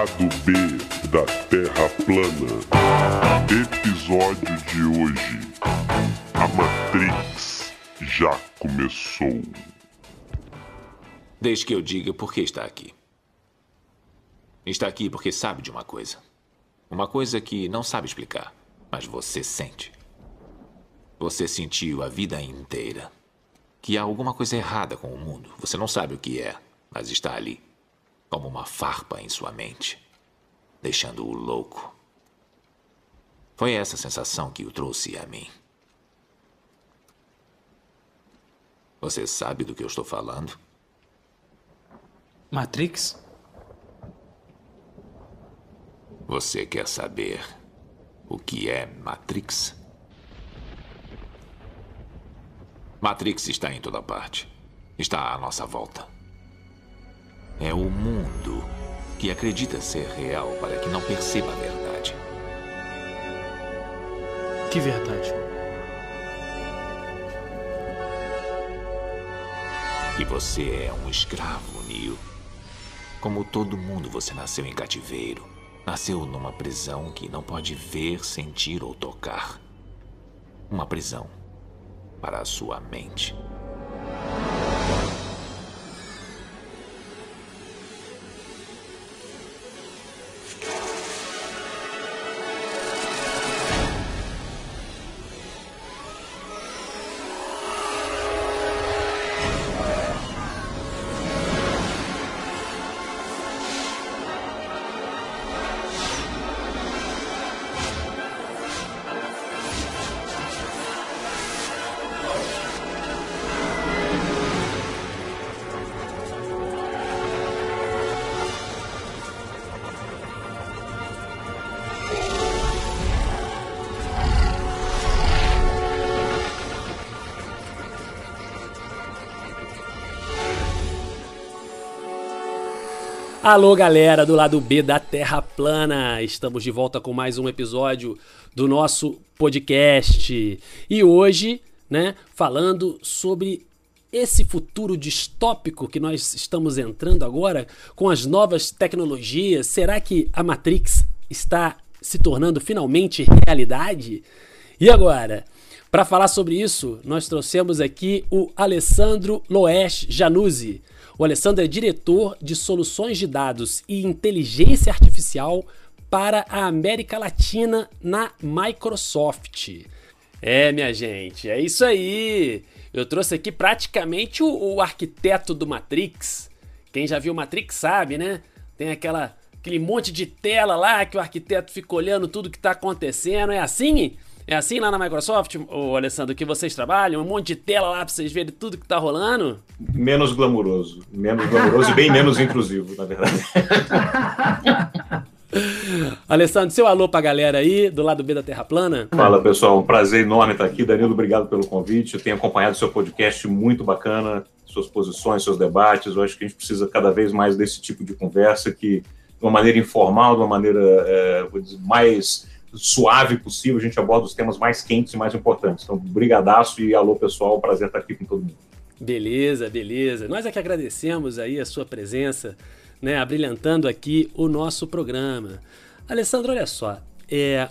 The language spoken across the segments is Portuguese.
Lado B da Terra plana. Episódio de hoje. A Matrix já começou. Desde que eu diga por que está aqui. Está aqui porque sabe de uma coisa. Uma coisa que não sabe explicar, mas você sente. Você sentiu a vida inteira que há alguma coisa errada com o mundo. Você não sabe o que é, mas está ali, como uma farpa em sua mente, deixando-o louco. Foi essa sensação que o trouxe a mim. Você sabe do que eu estou falando? Matrix? Você quer saber o que é Matrix? Matrix está em toda parte. Está à nossa volta. É o mundo que acredita ser real para que não perceba a verdade. Que verdade? Que você é um escravo, Neo. Como todo mundo, você nasceu em cativeiro. Nasceu numa prisão que não pode ver, sentir ou tocar. Uma prisão para a sua mente. Alô, galera do lado B da Terra Plana. Estamos de volta com mais um episódio do nosso podcast. E hoje, né, falando sobre esse futuro distópico que nós estamos entrando agora com as novas tecnologias. Será que a Matrix está se tornando finalmente realidade? E agora? Para falar sobre isso, nós trouxemos aqui o Alessandro Loesch Januzzi. O Alessandro é diretor de soluções de dados e inteligência artificial para a América Latina na Microsoft. É, minha gente, é isso aí. Eu trouxe aqui praticamente o, o arquiteto do Matrix. Quem já viu Matrix sabe, né? Tem aquela aquele monte de tela lá que o arquiteto fica olhando tudo que está acontecendo. É assim? É assim lá na Microsoft, o Alessandro, que vocês trabalham? Um monte de tela lá para vocês verem tudo que tá rolando? Menos glamuroso. Menos glamuroso e bem menos intrusivo, na verdade. Alessandro, seu alô pra galera aí, do lado B da Terra Plana. Fala, pessoal. Um prazer enorme estar aqui. Danilo, obrigado pelo convite. Eu tenho acompanhado seu podcast muito bacana, suas posições, seus debates. Eu acho que a gente precisa cada vez mais desse tipo de conversa que, de uma maneira informal, de uma maneira é, mais suave possível, a gente aborda os temas mais quentes e mais importantes. Então, brigadaço e alô, pessoal, prazer estar aqui com todo mundo. Beleza, beleza. Nós é que agradecemos aí a sua presença, né, abrilhantando aqui o nosso programa. Alessandro, olha só, é,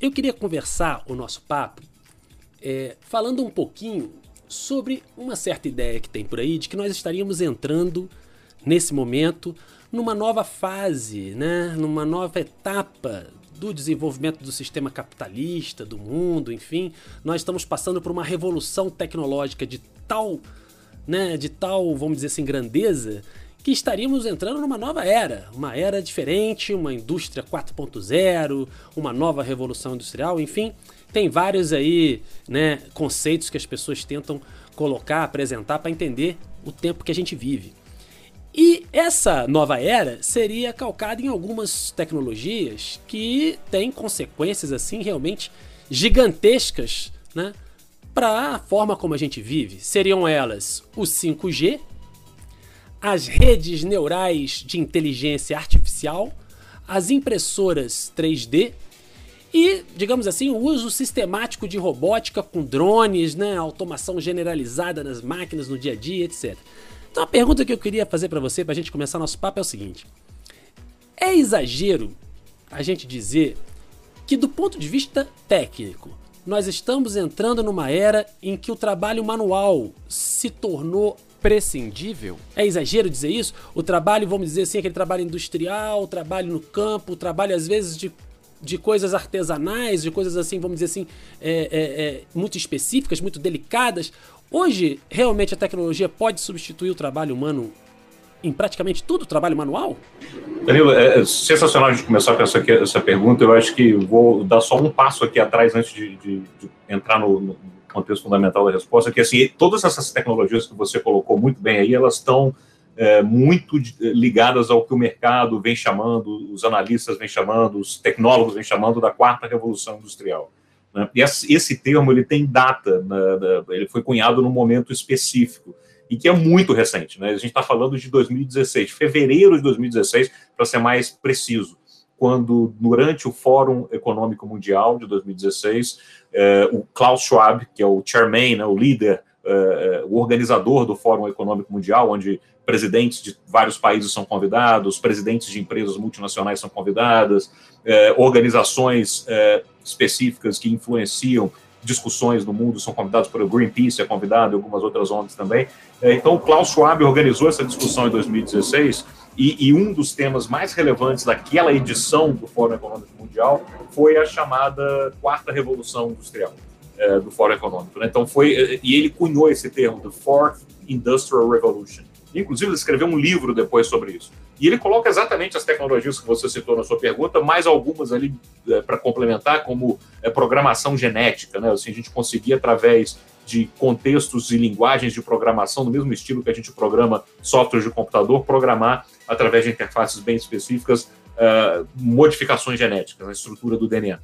eu queria conversar o nosso papo é, falando um pouquinho sobre uma certa ideia que tem por aí de que nós estaríamos entrando nesse momento numa nova fase, né, numa nova etapa do desenvolvimento do sistema capitalista, do mundo, enfim, nós estamos passando por uma revolução tecnológica de tal, né, de tal, vamos dizer assim, grandeza, que estaríamos entrando numa nova era, uma era diferente, uma indústria 4.0, uma nova revolução industrial, enfim, tem vários aí, né, conceitos que as pessoas tentam colocar, apresentar para entender o tempo que a gente vive. E essa nova era seria calcada em algumas tecnologias que têm consequências assim realmente gigantescas, né, para a forma como a gente vive. Seriam elas o 5G, as redes neurais de inteligência artificial, as impressoras 3D e, digamos assim, o uso sistemático de robótica com drones, né, automação generalizada nas máquinas no dia a dia, etc. Então a pergunta que eu queria fazer para você, para a gente começar nosso papo, é o seguinte: É exagero a gente dizer que, do ponto de vista técnico, nós estamos entrando numa era em que o trabalho manual se tornou prescindível? É exagero dizer isso? O trabalho, vamos dizer assim, aquele trabalho industrial, o trabalho no campo, o trabalho às vezes de, de coisas artesanais, de coisas assim, vamos dizer assim, é, é, é, muito específicas, muito delicadas. Hoje, realmente a tecnologia pode substituir o trabalho humano em praticamente tudo, trabalho manual? Danilo, é, é sensacional a gente começar com essa, essa pergunta. Eu acho que vou dar só um passo aqui atrás antes de, de, de entrar no, no, contexto fundamental da resposta, que assim, todas essas tecnologias que você colocou muito bem aí, elas estão é, muito ligadas ao que o mercado vem chamando, os analistas vêm chamando, os tecnólogos vêm chamando da quarta revolução industrial. Né? E esse termo ele tem data, né? ele foi cunhado num momento específico e que é muito recente. Né? A gente está falando de 2016, fevereiro de 2016, para ser mais preciso, quando, durante o Fórum Econômico Mundial de 2016, eh, o Klaus Schwab, que é o chairman, né, o líder, eh, o organizador do Fórum Econômico Mundial, onde presidentes de vários países são convidados, presidentes de empresas multinacionais são convidadas, eh, organizações eh, específicas que influenciam discussões no mundo são convidados por o Greenpeace, é convidado, e algumas outras ONGs também. É, então, o Klaus Schwab organizou essa discussão em 2016 e, e, um dos temas mais relevantes daquela edição do Fórum Econômico Mundial foi a chamada Quarta Revolução Industrial do Fórum Econômico. Né? Então, foi, e ele cunhou esse termo, the Fourth Industrial Revolution. Inclusive, ele escreveu um livro depois sobre isso. E ele coloca exatamente as tecnologias que você citou na sua pergunta, mais algumas ali é, para complementar, como é, programação genética. Né? Assim, a gente conseguia, através de contextos e linguagens de programação, do mesmo estilo que a gente programa softwares de computador, programar, através de interfaces bem específicas, uh, modificações genéticas na estrutura do DNA.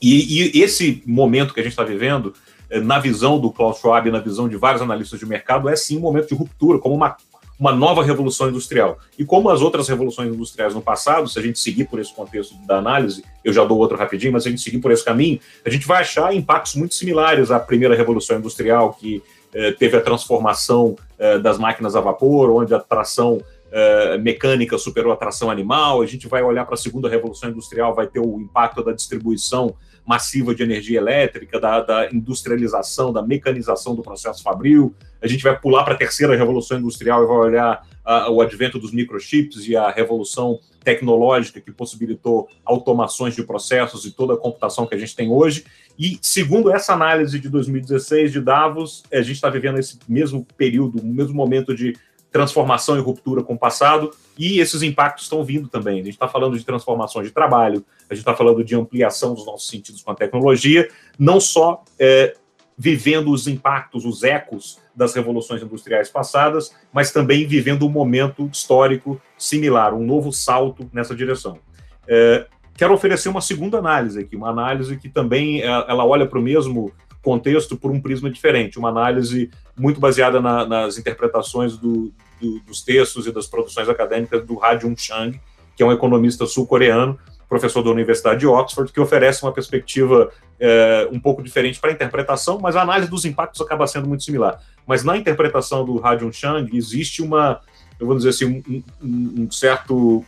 E, e esse momento que a gente está vivendo, na visão do Klaus Schwab, na visão de vários analistas de mercado, é sim um momento de ruptura, como uma, uma nova revolução industrial. E como as outras revoluções industriais no passado, se a gente seguir por esse contexto da análise, eu já dou outro rapidinho, mas se a gente seguir por esse caminho, a gente vai achar impactos muito similares à primeira revolução industrial, que eh, teve a transformação eh, das máquinas a vapor, onde a tração eh, mecânica superou a tração animal. A gente vai olhar para a segunda revolução industrial, vai ter o impacto da distribuição massiva de energia elétrica, da, da industrialização, da mecanização do processo fabril. A gente vai pular para a terceira revolução industrial e vai olhar o advento dos microchips e a revolução tecnológica que possibilitou automações de processos e toda a computação que a gente tem hoje. E, segundo essa análise de 2016 de Davos, a gente está vivendo esse mesmo período, o mesmo momento de transformação e ruptura com o passado, e esses impactos estão vindo também. A gente está falando de transformações de trabalho, a gente está falando de ampliação dos nossos sentidos com a tecnologia, não só é, vivendo os impactos, os ecos das revoluções industriais passadas, mas também vivendo um momento histórico similar, um novo salto nessa direção. É, quero oferecer uma segunda análise aqui, uma análise que também é, ela olha para o mesmo contexto por um prisma diferente, uma análise muito baseada na, nas interpretações do, do, dos textos e das produções acadêmicas do Ha Jung Chang, que é um economista sul-coreano, professor da Universidade de Oxford, que oferece uma perspectiva é, um pouco diferente para a interpretação, mas a análise dos impactos acaba sendo muito similar. Mas na interpretação do Ha Jung Chang existe uma, eu vou dizer assim, um, um, um certo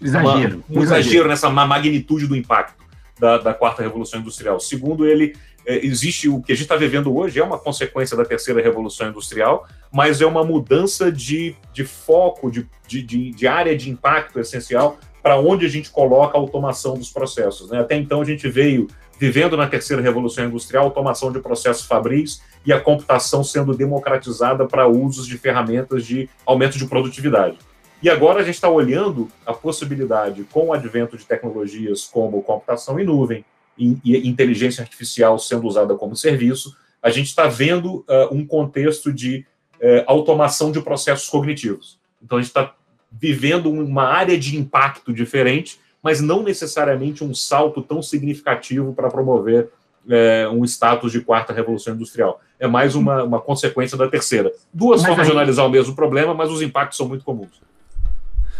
exagero, uma, um exagero nessa magnitude do impacto da, da quarta revolução industrial. Segundo ele, existe o que a gente está vivendo hoje, é uma consequência da terceira revolução industrial, mas é uma mudança de, de foco, de, de, de área de impacto essencial para onde a gente coloca a automação dos processos. Né? Até então a gente veio vivendo na terceira revolução industrial, automação de processos fabris e a computação sendo democratizada para usos de ferramentas de aumento de produtividade. E agora a gente está olhando a possibilidade, com o advento de tecnologias como computação em nuvem, e inteligência artificial sendo usada como serviço, a gente está vendo uh, um contexto de uh, automação de processos cognitivos. Então, a gente está vivendo uma área de impacto diferente, mas não necessariamente um salto tão significativo para promover uh, um status de quarta revolução industrial. É mais uma, uma consequência da terceira. Duas mas formas aí... de analisar o mesmo problema, mas os impactos são muito comuns.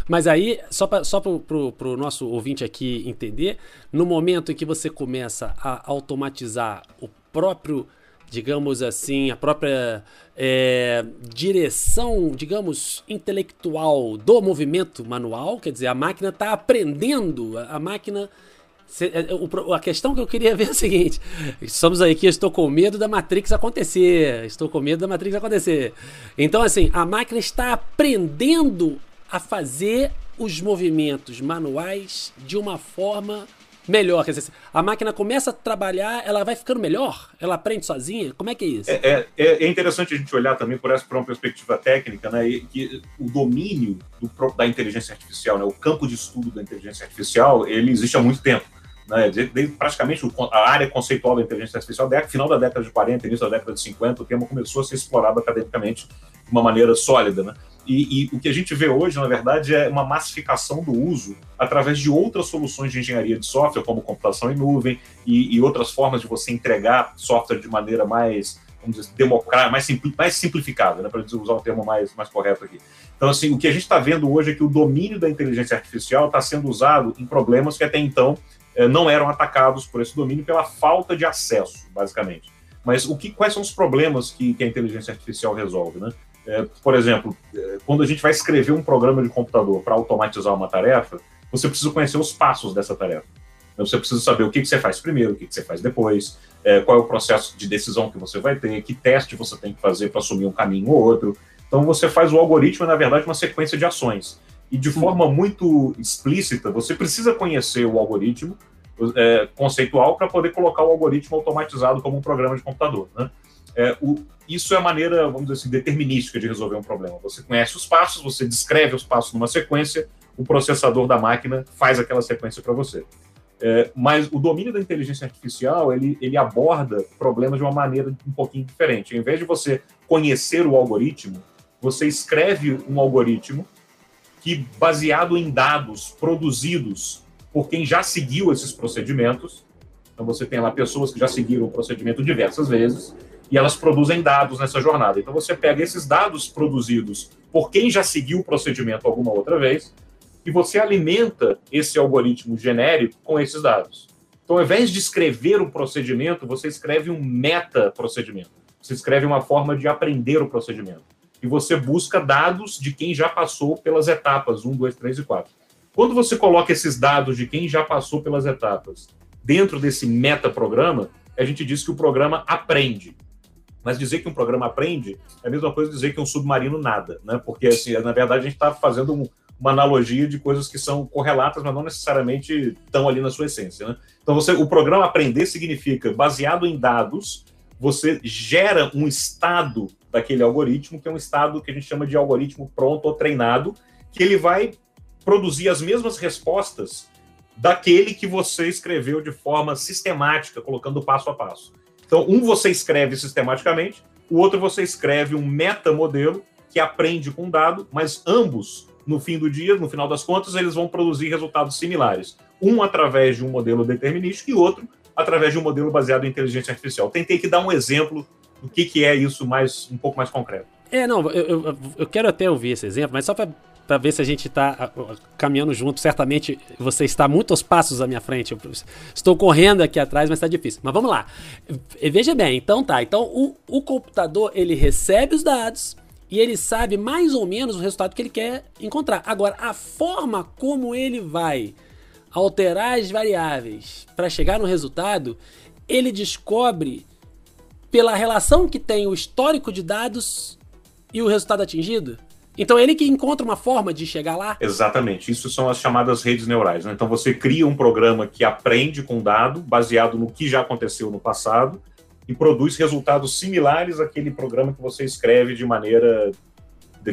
Mas aí, só para só pro, pro, pro nosso ouvinte aqui entender, no momento em que você começa a automatizar o próprio digamos assim, a própria é, direção, digamos, intelectual do movimento manual, quer dizer, a máquina está aprendendo, a, a máquina. É, a questão que eu queria ver é a seguinte: estamos aí que estou com medo da Matrix acontecer. Estou com medo da Matrix acontecer. Então, assim, a máquina está aprendendo a fazer os movimentos manuais de uma forma melhor. Quer dizer, a máquina começa a trabalhar, ela vai ficando melhor? Ela aprende sozinha? Como é que é isso? É, é, é, é interessante a gente olhar também por essa por uma perspectiva técnica, né? Que o domínio do, da inteligência artificial, né? o campo de estudo da inteligência artificial, ele existe há muito tempo. Né? Desde, praticamente a área conceitual da inteligência artificial, no final da década de 40, início da década de 50, o tema começou a ser explorado academicamente de uma maneira sólida. Né? E, e, o que a gente vê hoje, na verdade, é uma massificação do uso através de outras soluções de engenharia de software, como computação em nuvem e, e outras formas de você entregar software de maneira mais, vamos dizer, democrática, mais, mais simplificada, né, para usar o termo mais, mais correto aqui. Então, assim, o que a gente está vendo hoje é que o domínio da inteligência artificial está sendo usado em problemas que até então não eram atacados por esse domínio pela falta de acesso, basicamente. Mas o que, quais são os problemas que, que a inteligência artificial resolve, né? É, por exemplo, é, quando a gente vai escrever um programa de computador para automatizar uma tarefa, você precisa conhecer os passos dessa tarefa. Então, você precisa saber o que, que você faz primeiro, o que, que você faz depois, é, qual é o processo de decisão que você vai ter, que teste você tem que fazer para assumir um caminho ou outro. Então, você faz o algoritmo, na verdade, uma sequência de ações. E de forma muito explícita, você precisa conhecer o algoritmo é, conceitual para poder colocar o algoritmo automatizado como um programa de computador. Né? É, o, isso é a maneira, vamos dizer assim, determinística de resolver um problema. Você conhece os passos, você descreve os passos numa sequência, o processador da máquina faz aquela sequência para você. É, mas o domínio da inteligência artificial ele, ele aborda problemas de uma maneira um pouquinho diferente. Em vez de você conhecer o algoritmo, você escreve um algoritmo que, baseado em dados produzidos por quem já seguiu esses procedimentos, então você tem lá pessoas que já seguiram o procedimento diversas vezes, e elas produzem dados nessa jornada. Então você pega esses dados produzidos por quem já seguiu o procedimento alguma outra vez e você alimenta esse algoritmo genérico com esses dados. Então, ao invés de escrever um procedimento, você escreve um meta-procedimento. Você escreve uma forma de aprender o procedimento. E você busca dados de quem já passou pelas etapas 1, 2, 3 e 4. Quando você coloca esses dados de quem já passou pelas etapas dentro desse meta-programa, a gente diz que o programa aprende. Mas dizer que um programa aprende é a mesma coisa dizer que um submarino nada, né? Porque, assim, na verdade, a gente está fazendo um, uma analogia de coisas que são correlatas, mas não necessariamente estão ali na sua essência, né? Então, você, o programa aprender significa, baseado em dados, você gera um estado daquele algoritmo, que é um estado que a gente chama de algoritmo pronto ou treinado, que ele vai produzir as mesmas respostas daquele que você escreveu de forma sistemática, colocando passo a passo. Então, um você escreve sistematicamente, o outro você escreve um metamodelo que aprende com dado, mas ambos, no fim do dia, no final das contas, eles vão produzir resultados similares. Um através de um modelo determinístico e outro através de um modelo baseado em inteligência artificial. Tentei que dar um exemplo do que, que é isso mais um pouco mais concreto. É, não, eu, eu, eu quero até ouvir esse exemplo, mas só para para ver se a gente está caminhando junto. Certamente você está muitos passos à minha frente. Eu estou correndo aqui atrás, mas está difícil. Mas vamos lá. Veja bem, então tá. Então o, o computador ele recebe os dados e ele sabe mais ou menos o resultado que ele quer encontrar. Agora, a forma como ele vai alterar as variáveis para chegar no resultado, ele descobre pela relação que tem o histórico de dados e o resultado atingido. Então ele que encontra uma forma de chegar lá? Exatamente. Isso são as chamadas redes neurais. Né? Então você cria um programa que aprende com dado, baseado no que já aconteceu no passado, e produz resultados similares àquele programa que você escreve de maneira.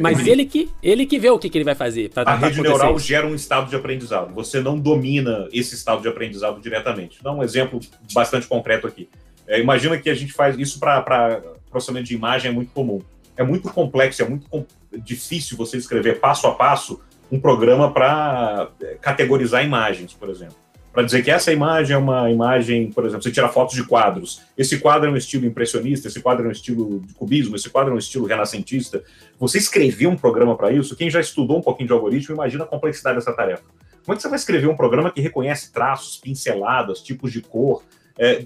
Mas ele que, ele que vê o que, que ele vai fazer. A rede neural gera um estado de aprendizado. Você não domina esse estado de aprendizado diretamente. Dar um exemplo bastante concreto aqui. É, imagina que a gente faz isso para processamento de imagem, é muito comum. É muito complexo, é muito difícil você escrever passo a passo um programa para é, categorizar imagens, por exemplo. Para dizer que essa imagem é uma imagem, por exemplo, você tira fotos de quadros. Esse quadro é um estilo impressionista, esse quadro é um estilo de cubismo, esse quadro é um estilo renascentista. Você escrever um programa para isso, quem já estudou um pouquinho de algoritmo, imagina a complexidade dessa tarefa. Como é que você vai escrever um programa que reconhece traços, pinceladas, tipos de cor, é,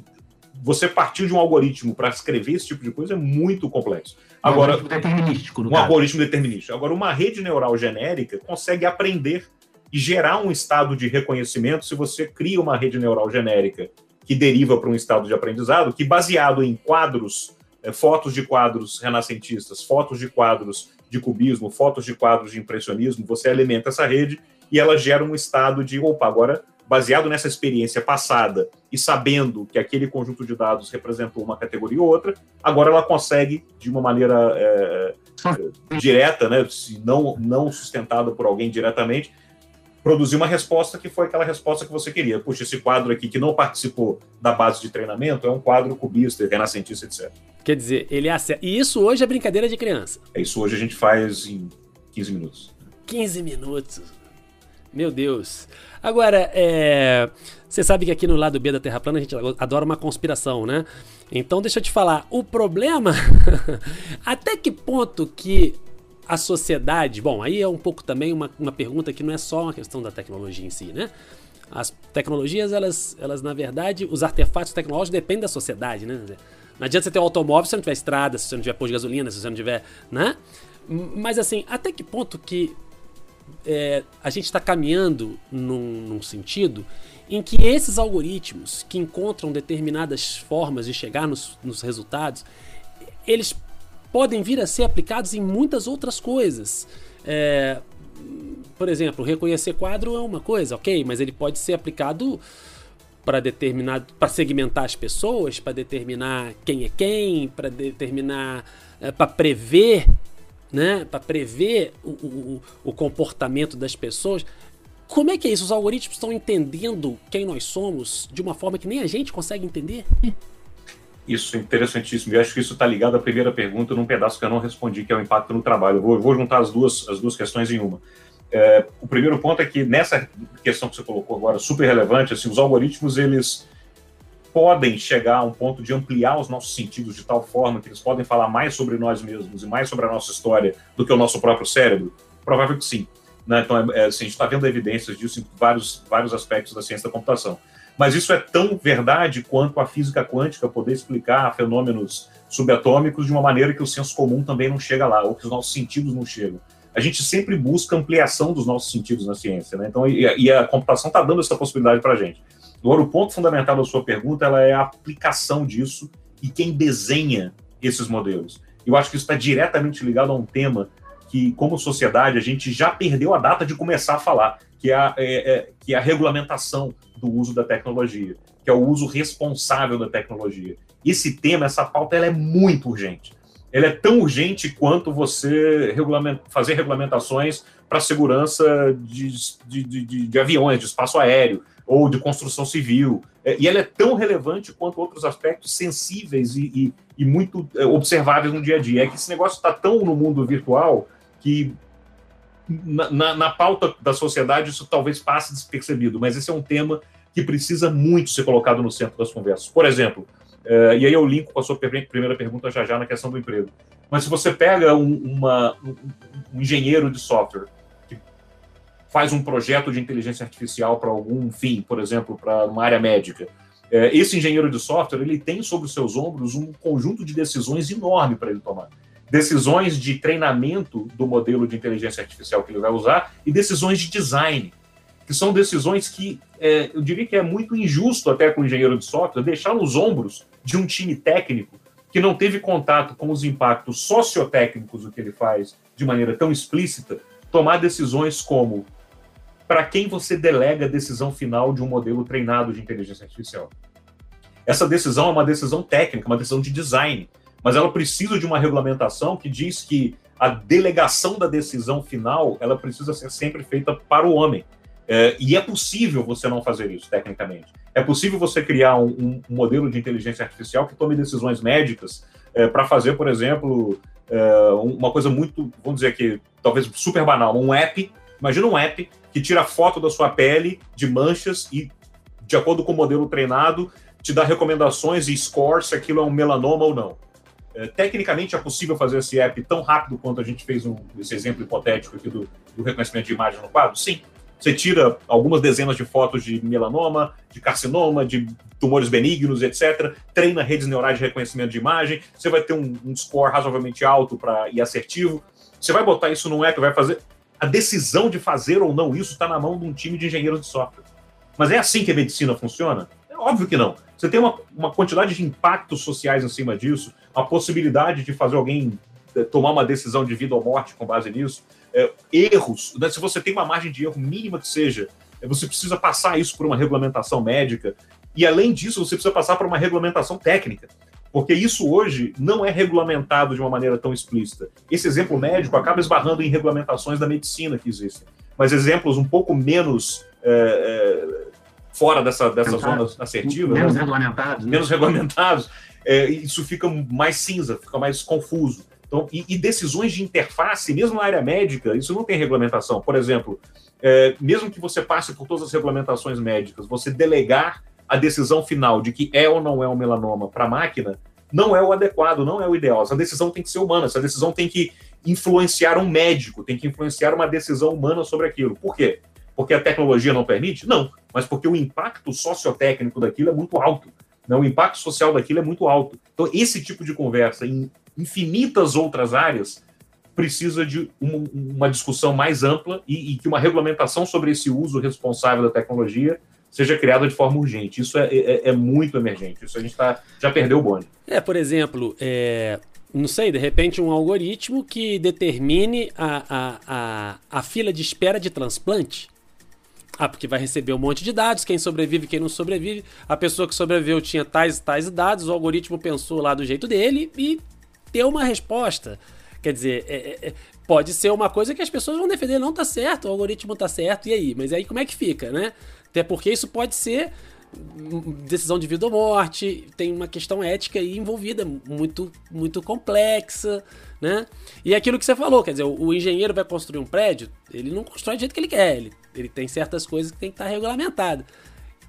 você partir de um algoritmo para escrever esse tipo de coisa é muito complexo. Agora, um algoritmo determinístico, Um caso. algoritmo determinístico. Agora, uma rede neural genérica consegue aprender e gerar um estado de reconhecimento se você cria uma rede neural genérica que deriva para um estado de aprendizado que, baseado em quadros, é, fotos de quadros renascentistas, fotos de quadros de cubismo, fotos de quadros de impressionismo, você alimenta essa rede e ela gera um estado de, opa, agora baseado nessa experiência passada e sabendo que aquele conjunto de dados representou uma categoria ou outra, agora ela consegue, de uma maneira é, direta, né, se não, não sustentada por alguém diretamente, produzir uma resposta que foi aquela resposta que você queria. Puxa, esse quadro aqui que não participou da base de treinamento é um quadro cubista, renascentista, etc. Quer dizer, ele acerta. E isso hoje é brincadeira de criança. É isso hoje a gente faz em 15 minutos. 15 minutos. Meu Deus. Agora, é... você sabe que aqui no lado B da Terra plana a gente adora uma conspiração, né? Então deixa eu te falar, o problema até que ponto que a sociedade, bom, aí é um pouco também uma, uma pergunta que não é só uma questão da tecnologia em si, né? As tecnologias, elas, elas na verdade, os artefatos tecnológicos dependem da sociedade, né? Não adianta você ter um automóvel se você não tiver estrada, se você não tiver posto de gasolina, se você não tiver, né? Mas assim, até que ponto que é, a gente está caminhando num, num sentido em que esses algoritmos que encontram determinadas formas de chegar nos, nos resultados, eles podem vir a ser aplicados em muitas outras coisas. É, por exemplo, reconhecer quadro é uma coisa, ok, mas ele pode ser aplicado para determinar, para segmentar as pessoas, para determinar quem é quem, para determinar, é, para prever né, para prever o, o, o comportamento das pessoas. Como é que é isso? Os algoritmos estão entendendo quem nós somos de uma forma que nem a gente consegue entender? Isso é interessantíssimo. E acho que isso está ligado à primeira pergunta num pedaço que eu não respondi, que é o impacto no trabalho. Eu vou, vou juntar as duas, as duas questões em uma. É, o primeiro ponto é que nessa questão que você colocou agora, super relevante, assim, os algoritmos eles podem chegar a um ponto de ampliar os nossos sentidos de tal forma que eles podem falar mais sobre nós mesmos e mais sobre a nossa história do que o nosso próprio cérebro? Provável que sim. Né? Então, é, é, assim, a gente está vendo evidências disso em vários, vários aspectos da ciência da computação. Mas isso é tão verdade quanto a física quântica poder explicar fenômenos subatômicos de uma maneira que o senso comum também não chega lá, ou que os nossos sentidos não chegam. A gente sempre busca ampliação dos nossos sentidos na ciência, né? Então, e, e a computação está dando essa possibilidade para a gente. Agora, o ponto fundamental da sua pergunta ela é a aplicação disso e quem desenha esses modelos. Eu acho que isso está diretamente ligado a um tema que, como sociedade, a gente já perdeu a data de começar a falar, que é a, é, é, que é a regulamentação do uso da tecnologia, que é o uso responsável da tecnologia. Esse tema, essa pauta, ela é muito urgente. Ela é tão urgente quanto você regulament, fazer regulamentações para segurança de, de, de, de aviões, de espaço aéreo, ou de construção civil. É, e ela é tão relevante quanto outros aspectos sensíveis e, e, e muito é, observáveis no dia a dia. É que esse negócio está tão no mundo virtual que na, na, na, pauta da sociedade isso talvez passe despercebido, mas esse é um tema que precisa muito ser colocado no centro das conversas. Por exemplo, é, e aí eu linko com a sua primeira pergunta já já na questão do emprego. Mas se você pega um, uma, um, um engenheiro de software faz um projeto de inteligência artificial para algum fim, por exemplo, para uma área médica. É, esse engenheiro de software ele tem sobre os seus ombros um conjunto de decisões enorme para ele tomar. Decisões de treinamento do modelo de inteligência artificial que ele vai usar e decisões de design, que são decisões que é, eu diria que é muito injusto até com o engenheiro de software deixar nos ombros de um time técnico que não teve contato com os impactos sociotécnicos do que ele faz de maneira tão explícita, tomar decisões como para quem você delega a decisão final de um modelo treinado de inteligência artificial. Essa decisão é uma decisão técnica, uma decisão de design, mas ela precisa de uma regulamentação que diz que a delegação da decisão final ela precisa ser sempre feita para o homem. É, e é possível você não fazer isso, tecnicamente. É possível você criar um, um modelo de inteligência artificial que tome decisões médicas é, para fazer, por exemplo, é, uma coisa muito, vamos dizer aqui, talvez super banal, um app. Imagina um app que tira foto da sua pele de manchas e, de acordo com o modelo treinado, te dá recomendações e score se aquilo é um melanoma ou não. É, tecnicamente é possível fazer esse app tão rápido quanto a gente fez um, esse exemplo hipotético aqui do, do reconhecimento de imagem no quadro? Sim. Você tira algumas dezenas de fotos de melanoma, de carcinoma, de tumores benignos, etc. Treina redes neurais de reconhecimento de imagem. Você vai ter um, um score razoavelmente alto para e assertivo. Você vai botar isso num app, vai fazer. A decisão de fazer ou não isso está na mão de um time de engenheiros de software. Mas é assim que a medicina funciona? É óbvio que não. Você tem uma, uma quantidade de impactos sociais em cima disso, a possibilidade de fazer alguém eh, tomar uma decisão de vida ou morte com base nisso, é, erros. Né? Se você tem uma margem de erro mínima que seja, é, você precisa passar isso por uma regulamentação médica. E além disso, você precisa passar por uma regulamentação técnica. Porque isso hoje não é regulamentado de uma maneira tão explícita. Esse exemplo médico acaba esbarrando em regulamentações da medicina que existem. Mas exemplos um pouco menos é, é, fora dessa, dessa zona assertiva. Menos né? regulamentados. Né? Menos regulamentados. É, isso fica mais cinza, fica mais confuso. Então, e, e, decisões de interface, mesmo na área médica, isso não tem regulamentação. Por exemplo, é, mesmo que você passe por todas as regulamentações médicas, você delegar a decisão final de que é ou não é um melanoma para a máquina, não é o adequado, não é o ideal. Essa decisão tem que ser humana, essa decisão tem que influenciar um médico, tem que influenciar uma decisão humana sobre aquilo. Por quê? Porque a tecnologia não permite? Não, mas porque o impacto sociotécnico daquilo é muito alto. Né? O impacto social daquilo é muito alto. Então, esse tipo de conversa em infinitas outras áreas precisa de uma, uma discussão mais ampla e, e, que uma regulamentação sobre esse uso responsável da tecnologia seja criada de forma urgente. Isso é, é, é muito emergente. Isso a gente tá, já perdeu o bonde. É, por exemplo, é, não sei, de repente um algoritmo que determine a, a, a, a fila de espera de transplante ah, porque vai receber um monte de dados, quem sobrevive, quem não sobrevive. A pessoa que sobreviveu tinha tais tais dados, o algoritmo pensou lá do jeito dele e deu uma resposta. Quer dizer, é, é, é, pode ser uma coisa que as pessoas vão defender, não tá certo, o algoritmo tá certo, e aí? Mas aí como é que fica, né? Até porque isso pode ser decisão de vida ou morte, tem uma questão ética aí envolvida, muito, muito complexa, né? E é aquilo que você falou, quer dizer, o, o engenheiro vai construir um prédio, ele não constrói do jeito que ele quer, ele ele tem certas coisas que tem que estar regulamentada.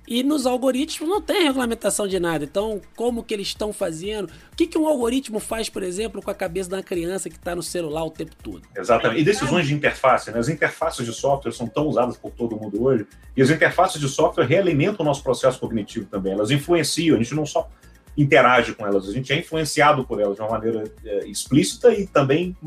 E nos algoritmos não tem regulamentação de nada. Então, como que eles estão fazendo? O que, que um algoritmo faz, por exemplo, com a cabeça uma criança que está no celular o tempo todo? Exatamente. E decisões de interface. Né? As interfaces de software são tão usadas por todo mundo hoje. E as interfaces de software realimentam o nosso processo cognitivo também. Elas influenciam. A gente não só interage com elas, a gente é influenciado por elas de uma maneira é, explícita e também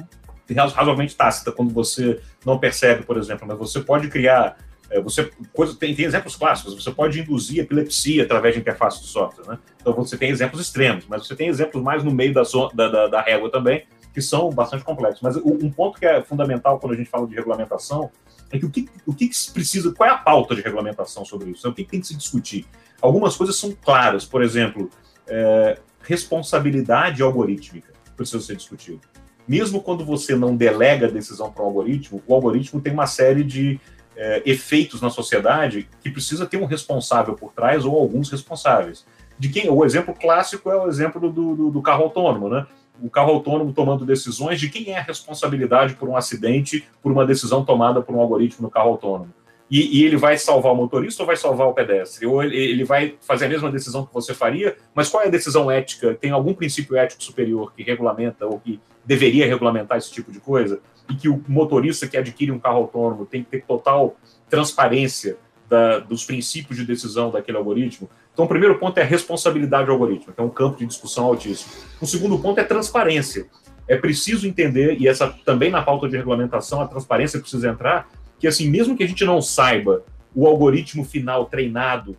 razoavelmente tácita quando você não percebe, por exemplo, mas você pode criar, você coisa, tem, tem, exemplos clássicos, você pode induzir epilepsia através de interface de software, né? Então você tem exemplos extremos, mas você tem exemplos mais no meio da, da, da, da régua também, que são bastante complexos. Mas um ponto que é fundamental quando a gente fala de regulamentação é que o que, o que se precisa, qual é a pauta de regulamentação sobre isso? O que tem que se discutir? Algumas coisas são claras, por exemplo, é, responsabilidade algorítmica precisa ser discutido mesmo quando você não delega a decisão para o algoritmo, o algoritmo tem uma série de é, efeitos na sociedade que precisa ter um responsável por trás ou alguns responsáveis. De quem? O exemplo clássico é o exemplo do, do, do carro autônomo, né? O carro autônomo tomando decisões de quem é a responsabilidade por um acidente, por uma decisão tomada por um algoritmo no carro autônomo. E, e, ele vai salvar o motorista ou vai salvar o pedestre? Ou ele, ele, vai fazer a mesma decisão que você faria, mas qual é a decisão ética? Tem algum princípio ético superior que regulamenta ou que deveria regulamentar esse tipo de coisa? E que o motorista que adquire um carro autônomo tem que ter total transparência da, dos princípios de decisão daquele algoritmo? Então, o primeiro ponto é a responsabilidade do algoritmo, que é um campo de discussão altíssimo. O segundo ponto é transparência. É preciso entender, e essa também na pauta de regulamentação, a transparência precisa entrar, que assim, mesmo que a gente não saiba o algoritmo final treinado,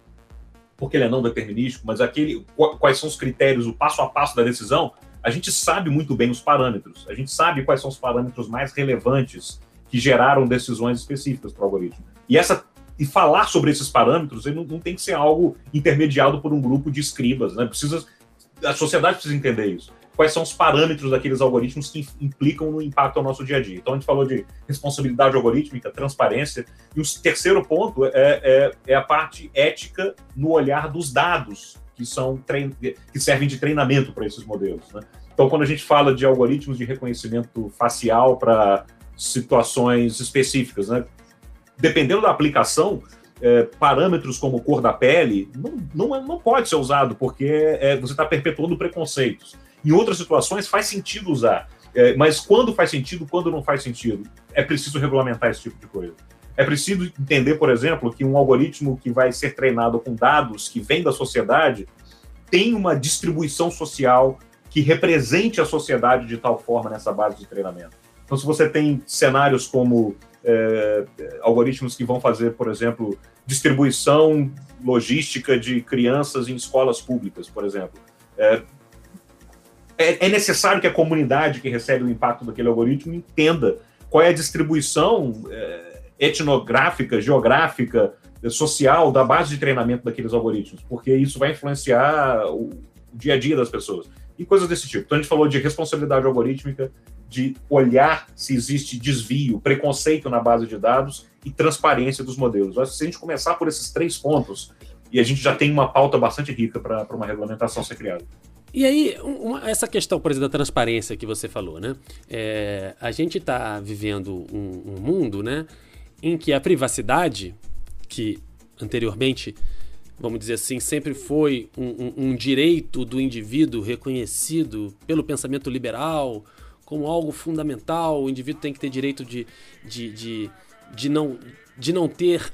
porque ele é não determinístico, mas aquele quais são os critérios, o passo a passo da decisão, a gente sabe muito bem os parâmetros. A gente sabe quais são os parâmetros mais relevantes que geraram decisões específicas para o algoritmo. E essa e falar sobre esses parâmetros ele não, não, tem que ser algo intermediado por um grupo de escribas, né? Precisa a sociedade precisa entender isso quais são os parâmetros daqueles algoritmos que implicam no impacto ao nosso dia a dia. Então, a gente falou de responsabilidade algorítmica, transparência, e o terceiro ponto é, é, é a parte ética no olhar dos dados que, são que servem de treinamento para esses modelos. Né? Então, quando a gente fala de algoritmos de reconhecimento facial para situações específicas, né? dependendo da aplicação, é, parâmetros como cor da pele não, não, não pode ser usado, porque é, você está perpetuando preconceitos. Em outras situações faz sentido usar. É, mas quando faz sentido, quando não faz sentido? É preciso regulamentar esse tipo de coisa. É preciso entender, por exemplo, que um algoritmo que vai ser treinado com dados que vêm da sociedade tem uma distribuição social que represente a sociedade de tal forma nessa base de treinamento. Então, se você tem cenários como é, algoritmos que vão fazer, por exemplo, distribuição logística de crianças em escolas públicas, por exemplo, é, é, é necessário que a comunidade que recebe o impacto daquele algoritmo entenda qual é a distribuição é, etnográfica, geográfica, social da base de treinamento daqueles algoritmos, porque isso vai influenciar o, dia a dia das pessoas e coisas desse tipo. Então a gente falou de responsabilidade algorítmica, de olhar se existe desvio, preconceito na base de dados e transparência dos modelos. Que se a gente começar por esses três pontos, e a gente já tem uma pauta bastante rica para uma regulamentação ser criada. E aí, uma, essa questão, por exemplo, da transparência que você falou, né? É, a gente está vivendo um, um mundo, né, em que a privacidade, que anteriormente vamos dizer assim, sempre foi um, um, um, direito do indivíduo reconhecido pelo pensamento liberal como algo fundamental. O indivíduo tem que ter direito de, de, de, de não, de não ter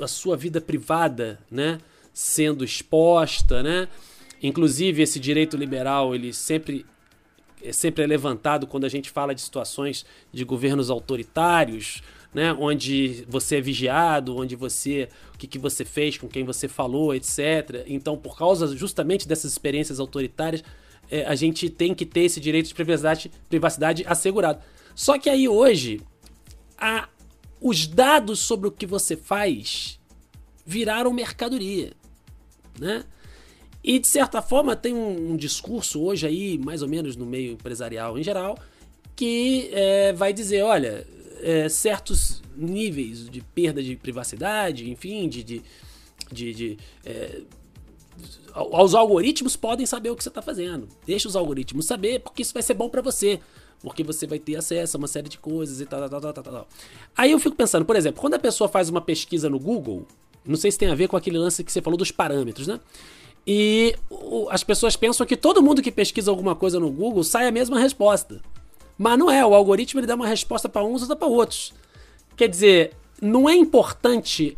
a sua vida privada né, sendo exposta. Né? Inclusive, esse direito liberal ele sempre é sempre é levantado quando a gente fala de situações de governos autoritários, né, onde você é vigiado, onde você o que, que você fez, com quem você falou, etc. Então, por causa justamente dessas experiências autoritárias, é, a gente tem que ter esse direito de privacidade, privacidade assegurado. Só que aí hoje, a, os dados sobre o que você faz viraram mercadoria, né? E de certa forma tem um, um discurso hoje aí, mais ou menos no meio empresarial em geral, que é, vai dizer, olha, é, certos níveis de perda de privacidade, enfim, de. de, de, de é, os algoritmos podem saber o que você está fazendo. Deixa os algoritmos saber, porque isso vai ser bom para você. Porque você vai ter acesso a uma série de coisas e tal, tal, tal, tal, tal. Aí eu fico pensando, por exemplo, quando a pessoa faz uma pesquisa no Google, não sei se tem a ver com aquele lance que você falou dos parâmetros, né? E as pessoas pensam que todo mundo que pesquisa alguma coisa no Google sai a mesma resposta. Mas não é, o algoritmo ele dá uma resposta para uns e dá para outros. Quer dizer, não é importante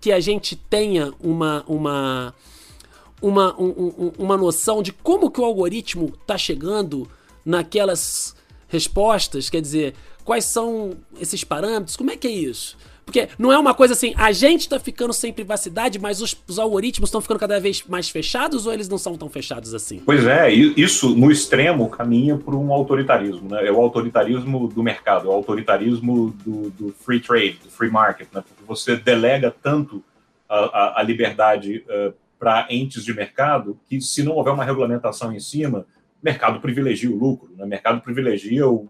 que a gente tenha uma uma uma, um, uma noção de como que o algoritmo está chegando naquelas respostas, quer dizer, quais são esses parâmetros, como é que é isso? Porque não é uma coisa assim, a gente está ficando sem privacidade, mas os, os algoritmos estão ficando cada vez mais fechados ou eles não são tão fechados assim? Pois é, isso no extremo caminha para um autoritarismo, né? É o autoritarismo do mercado, é o autoritarismo do, do free trade, do free market, né? Porque você delega tanto a, a, a liberdade uh, para entes de mercado que se não houver uma regulamentação em cima, mercado privilegia o lucro, né? mercado privilegia o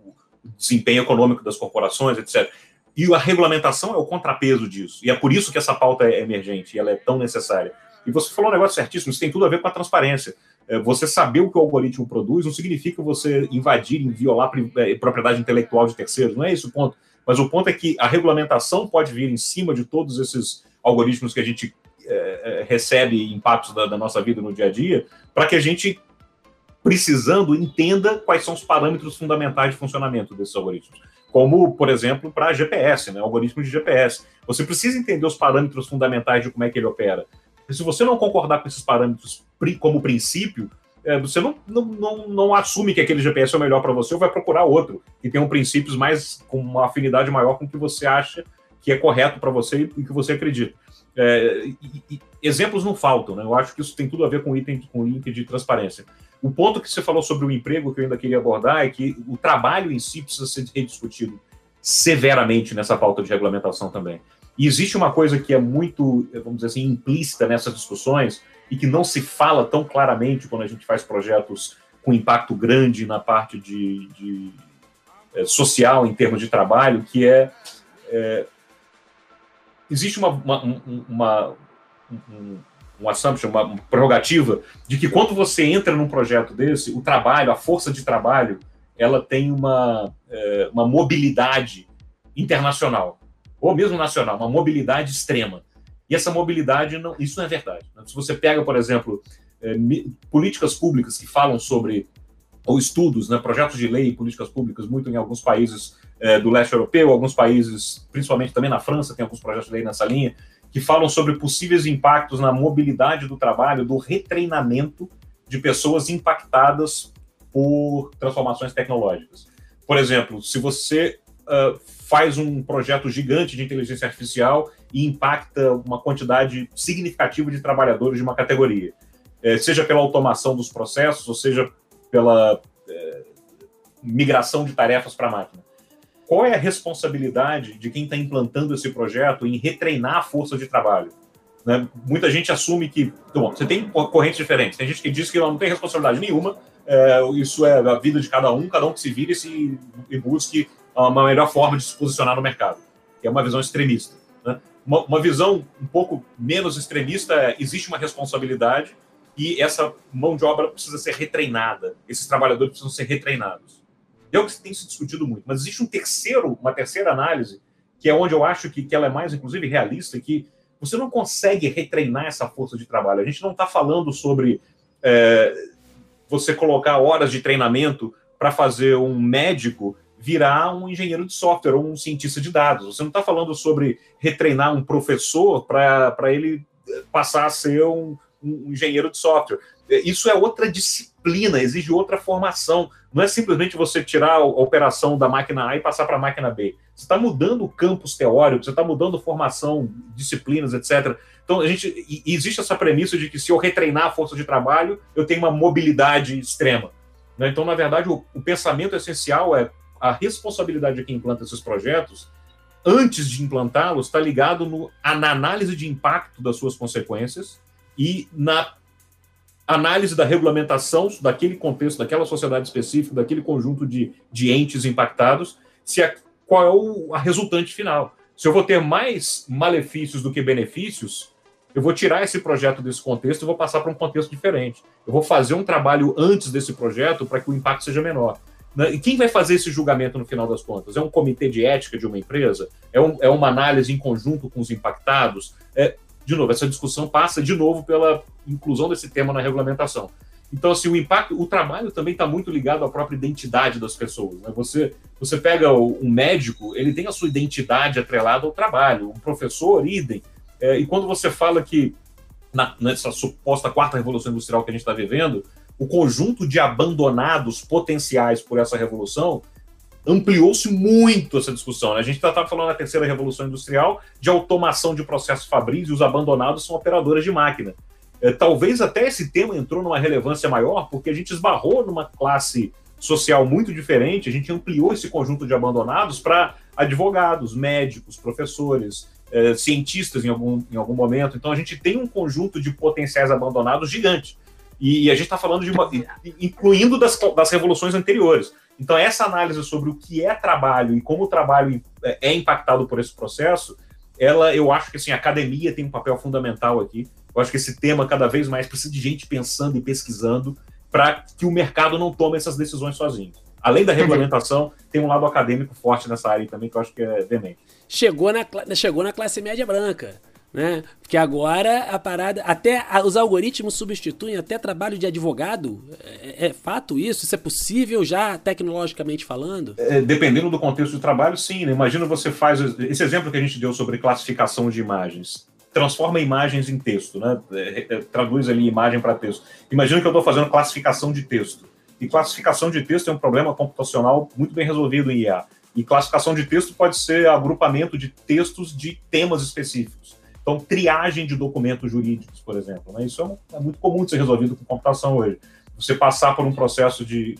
desempenho econômico das corporações, etc. E a regulamentação é o contrapeso disso. E é por isso que essa pauta é emergente ela é tão necessária. E você falou um negócio certíssimo, isso tem tudo a ver com a transparência. É, você saber o que o algoritmo produz não significa você invadir e violar é, propriedade intelectual de terceiros, não é esse o ponto. Mas o ponto é que a regulamentação pode vir em cima de todos esses algoritmos que a gente é, recebe impactos da, da nossa vida no dia a dia, para que a gente, precisando, entenda quais são os parâmetros fundamentais de funcionamento desses algoritmos como, por exemplo, para GPS, né, algoritmo de GPS. Você precisa entender os parâmetros fundamentais de como é que ele opera. E se você não concordar com esses parâmetros como princípio, é, você não, não, não, não, assume que aquele GPS é o melhor para você ou vai procurar outro que tenha um princípios mais com uma afinidade maior com o que você acha que é correto para você e que você acredita. É, e, e, exemplos não faltam, né? Eu acho que isso tem tudo a ver com item com link de transparência. O ponto que você falou sobre o emprego que eu ainda queria abordar é que o trabalho em si precisa ser rediscutido severamente nessa pauta de regulamentação também. E existe uma coisa que é muito, vamos dizer assim, implícita nessas discussões e que não se fala tão claramente quando a gente faz projetos com impacto grande na parte de, de é, social em termos de trabalho, que é, é existe uma, uma, uma um, um assumption, uma prerrogativa de que quando você entra num projeto desse, o trabalho, a força de trabalho, ela tem uma, é, uma mobilidade internacional, ou mesmo nacional, uma mobilidade extrema. E essa mobilidade, não, isso não é verdade. Se você pega, por exemplo, é, políticas públicas que falam sobre ou estudos, né, projetos de lei e políticas públicas, muito em alguns países é, do leste europeu, alguns países, principalmente também na França, tem alguns projetos de lei nessa linha, que falam sobre possíveis impactos na mobilidade do trabalho, do retreinamento de pessoas impactadas por transformações tecnológicas. Por exemplo, se você uh, faz um projeto gigante de inteligência artificial e impacta uma quantidade significativa de trabalhadores de uma categoria, seja pela automação dos processos, ou seja pela migração de tarefas para a máquina. Qual é a responsabilidade de quem está implantando esse projeto em retreinar a força de trabalho? Né? Muita gente assume que. Bom, você tem correntes diferentes. Tem gente que diz que não tem responsabilidade nenhuma, é, isso é a vida de cada um, cada um que se vire e, e busque uma melhor forma de se posicionar no mercado, é uma visão extremista. Né? Uma, uma, visão um pouco menos extremista é: existe uma responsabilidade e essa mão de obra precisa ser retreinada, esses trabalhadores precisam ser retreinados. É o que tem se discutido muito, mas existe um terceiro, uma terceira análise, que é onde eu acho que, que ela é mais, inclusive, realista, que você não consegue retreinar essa força de trabalho. A gente não está falando sobre é, você colocar horas de treinamento para fazer um médico virar um engenheiro de software ou um cientista de dados. Você não está falando sobre retreinar um professor para ele passar a ser um, um engenheiro de software. Isso é outra disciplina, exige outra formação. Não é simplesmente você tirar a operação da máquina A e passar para a máquina B. Você está mudando o campus teórico, você está mudando formação, disciplinas, etc. Então, a gente, existe essa premissa de que se eu retreinar a força de trabalho, eu tenho uma mobilidade extrema. Né? Então, na verdade, o, o pensamento essencial é a responsabilidade de quem implanta esses projetos, antes de implantá-los, está ligado no, na análise de impacto das suas consequências e na análise da regulamentação daquele contexto, daquela sociedade específica, daquele conjunto de, de entes impactados, se a, qual é o, a resultante final. Se eu vou ter mais malefícios do que benefícios, eu vou tirar esse projeto desse contexto e vou passar para um contexto diferente. Eu vou fazer um trabalho antes desse projeto para que o impacto seja menor. Né? E quem vai fazer esse julgamento no final das contas? É um comitê de ética de uma empresa? É, um, é uma análise em conjunto com os impactados? É, de novo, essa discussão passa de novo pela inclusão desse tema na regulamentação. Então, assim, o impacto, o trabalho também está muito ligado à própria identidade das pessoas. Né? Você, você pega um médico, ele tem a sua identidade atrelada ao trabalho, um professor, idem. É, e quando você fala que na, nessa suposta quarta revolução industrial que a gente está vivendo, o conjunto de abandonados potenciais por essa revolução ampliou-se muito essa discussão. Né? A gente estava falando na terceira revolução industrial de automação de processos fabris e os abandonados são operadoras de máquina. É, talvez até esse tema entrou numa relevância maior porque a gente esbarrou numa classe social muito diferente, a gente ampliou esse conjunto de abandonados para advogados, médicos, professores, é, cientistas em algum, em algum momento. Então a gente tem um conjunto de potenciais abandonados gigante. E, e a gente está falando de uma. incluindo das, das revoluções anteriores. Então, essa análise sobre o que é trabalho e como o trabalho é, é impactado por esse processo, ela, eu acho que assim, a academia tem um papel fundamental aqui. Eu acho que esse tema cada vez mais precisa de gente pensando e pesquisando para que o mercado não tome essas decisões sozinho. Além da regulamentação, tem um lado acadêmico forte nessa área também que eu acho que é demente. Chegou na, chegou na classe média branca né? Porque agora a parada, até os algoritmos substituem até trabalho de advogado. É, é fato isso? Isso é possível já tecnologicamente falando? É, dependendo do contexto de trabalho, sim. Né? Imagina você faz esse exemplo que a gente deu sobre classificação de imagens. Transforma imagens em texto, né? É, é, traduz ali imagem para texto. Imagina que eu estou fazendo classificação de texto. E classificação de texto é um problema computacional muito bem resolvido em IA. E classificação de texto pode ser agrupamento de textos de temas específicos. Então, triagem de documentos jurídicos, por exemplo. Né? Isso é, é, muito comum de ser resolvido com computação hoje. Você passar por um processo de.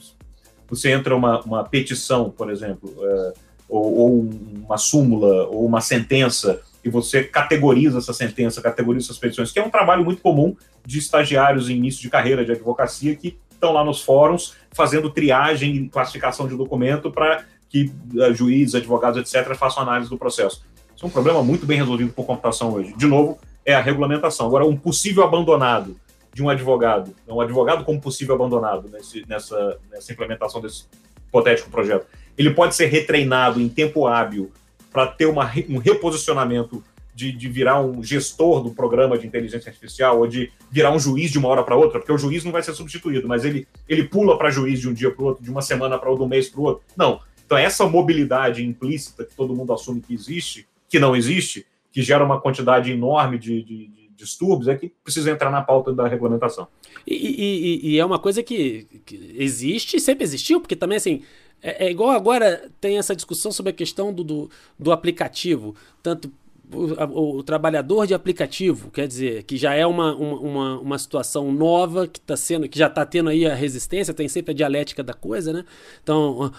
Você entra uma, uma petição, por exemplo, é, ou, ou, uma súmula, ou uma sentença, e você categoriza essa sentença, categoriza essas petições, que é um trabalho muito comum de estagiários em início de carreira de advocacia que estão lá nos fóruns fazendo triagem e classificação de documento para que uh, juízes, advogados, etc., façam análise do processo. Isso é um problema muito bem resolvido por computação hoje. De novo, é a regulamentação. Agora, um possível abandonado de um advogado, um advogado como possível abandonado nesse, nessa, nessa implementação desse hipotético projeto, ele pode ser retreinado em tempo hábil para ter uma, um reposicionamento de, de, virar um gestor do programa de inteligência artificial ou de virar um juiz de uma hora para outra, porque o juiz não vai ser substituído, mas ele, ele pula para juiz de um dia para o outro, de uma semana para outro, de um mês para o outro. Não. Então, essa mobilidade implícita que todo mundo assume que existe, que não existe, que gera uma quantidade enorme de, de, de distúrbios, é que precisa entrar na pauta da regulamentação. E, e, e é uma coisa que, que existe sempre existiu, porque também, assim, é, é, igual agora tem essa discussão sobre a questão do, do, do aplicativo, tanto o, o, trabalhador de aplicativo, quer dizer, que já é uma, uma, uma situação nova, que está sendo, que já está tendo aí a resistência, tem sempre a dialética da coisa, né? Então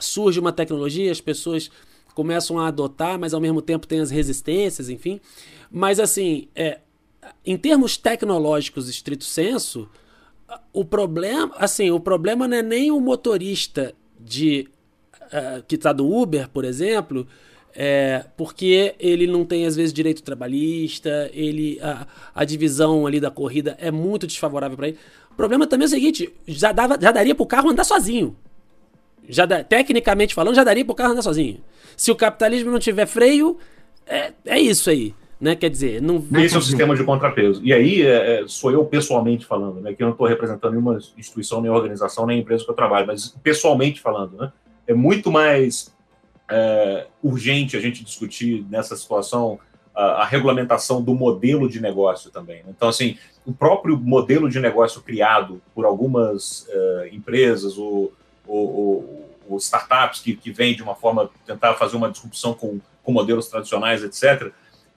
surge uma tecnologia, as pessoas começam a adotar, mas ao mesmo tempo tem as resistências, enfim. Mas assim, é, em termos tecnológicos, estrito senso, o problema, assim, o problema não é nem o motorista de uh, que está do Uber, por exemplo, é, porque ele não tem, às vezes, direito trabalhista, ele a, a divisão ali da corrida é muito desfavorável para ele. O problema também é o seguinte: já, dava, já daria para o carro andar sozinho. Já da, tecnicamente falando, já daria para o carro andar sozinho. Se o capitalismo não tiver freio, é, é isso aí. Né? Quer dizer, não. Esse é o sistema de contrapeso. E aí é, é sou eu pessoalmente falando, né? Que eu não estou representando nenhuma instituição, nem organização, nem empresa que eu trabalho, mas pessoalmente falando, né? É muito mais é, urgente a gente discutir nessa situação a, a, regulamentação do modelo de negócio também. Né? Então, assim, o próprio modelo de negócio criado por algumas uh, empresas ou, ou, startups que, que vêm de uma forma tentar fazer uma disrupção com, com modelos tradicionais, etc.,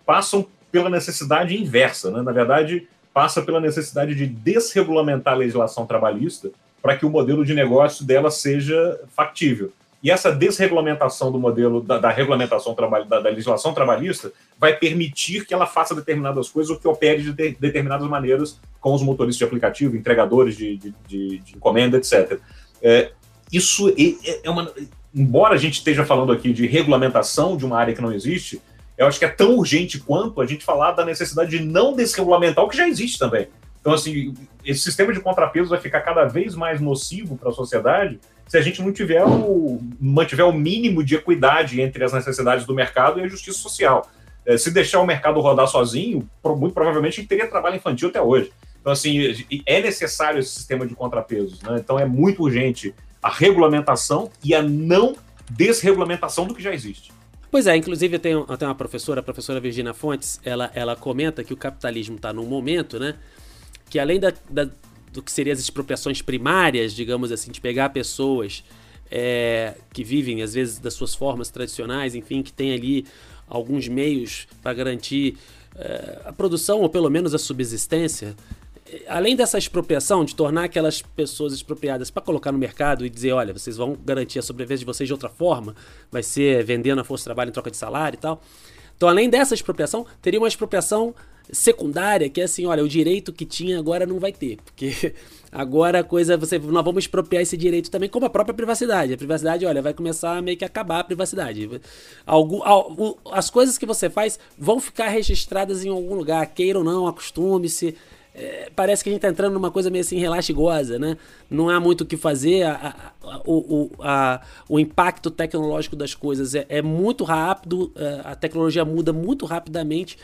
passam pela necessidade inversa. Né? Na verdade, passa pela necessidade de desregulamentar a legislação trabalhista para que o modelo de negócio dela seja factível. E essa desregulamentação do modelo, da, da regulamentação da, da, legislação trabalhista, vai permitir que ela faça determinadas coisas ou que opere de, de determinadas maneiras com os motoristas de aplicativo, entregadores de, de, de, de encomenda, etc. É, isso é, é uma. Embora a gente esteja falando aqui de regulamentação de uma área que não existe, eu acho que é tão urgente quanto a gente falar da necessidade de não desregulamentar o que já existe também. Então, assim, esse sistema de contrapeso vai ficar cada vez mais nocivo para a sociedade se a gente não tiver o, mantiver o mínimo de equidade entre as necessidades do mercado e a justiça social. É, se deixar o mercado rodar sozinho, muito provavelmente a gente teria trabalho infantil até hoje. Então, assim, é necessário esse sistema de contrapesos. Né? Então, é muito urgente a regulamentação e a não desregulamentação do que já existe. Pois é, inclusive eu tenho, tenho uma professora, a professora Virginia Fontes, ela, ela comenta que o capitalismo está num momento, né, que além da, da, do que seriam as expropriações primárias, digamos assim, de pegar pessoas é, que vivem, às vezes, das suas formas tradicionais, enfim, que tem ali alguns meios para garantir é, a produção ou pelo menos a subsistência. Além dessa expropriação, de tornar aquelas pessoas expropriadas para colocar no mercado e dizer: olha, vocês vão garantir a sobrevivência de vocês de outra forma, vai ser vendendo a força de trabalho em troca de salário e tal. Então, além dessa expropriação, teria uma expropriação secundária, que é assim, olha, o direito que tinha agora não vai ter, porque agora a coisa, você, nós vamos expropriar esse direito também, como a própria privacidade. A privacidade, olha, vai começar a meio que acabar a privacidade. Algo, as coisas que você faz vão ficar registradas em algum lugar, queira ou não, acostume-se. É, parece que a gente está entrando numa coisa meio assim relaxigosa, né? Não há muito o que fazer, a, a, o, a, o impacto tecnológico das coisas é, é muito rápido, é, a tecnologia muda muito rapidamente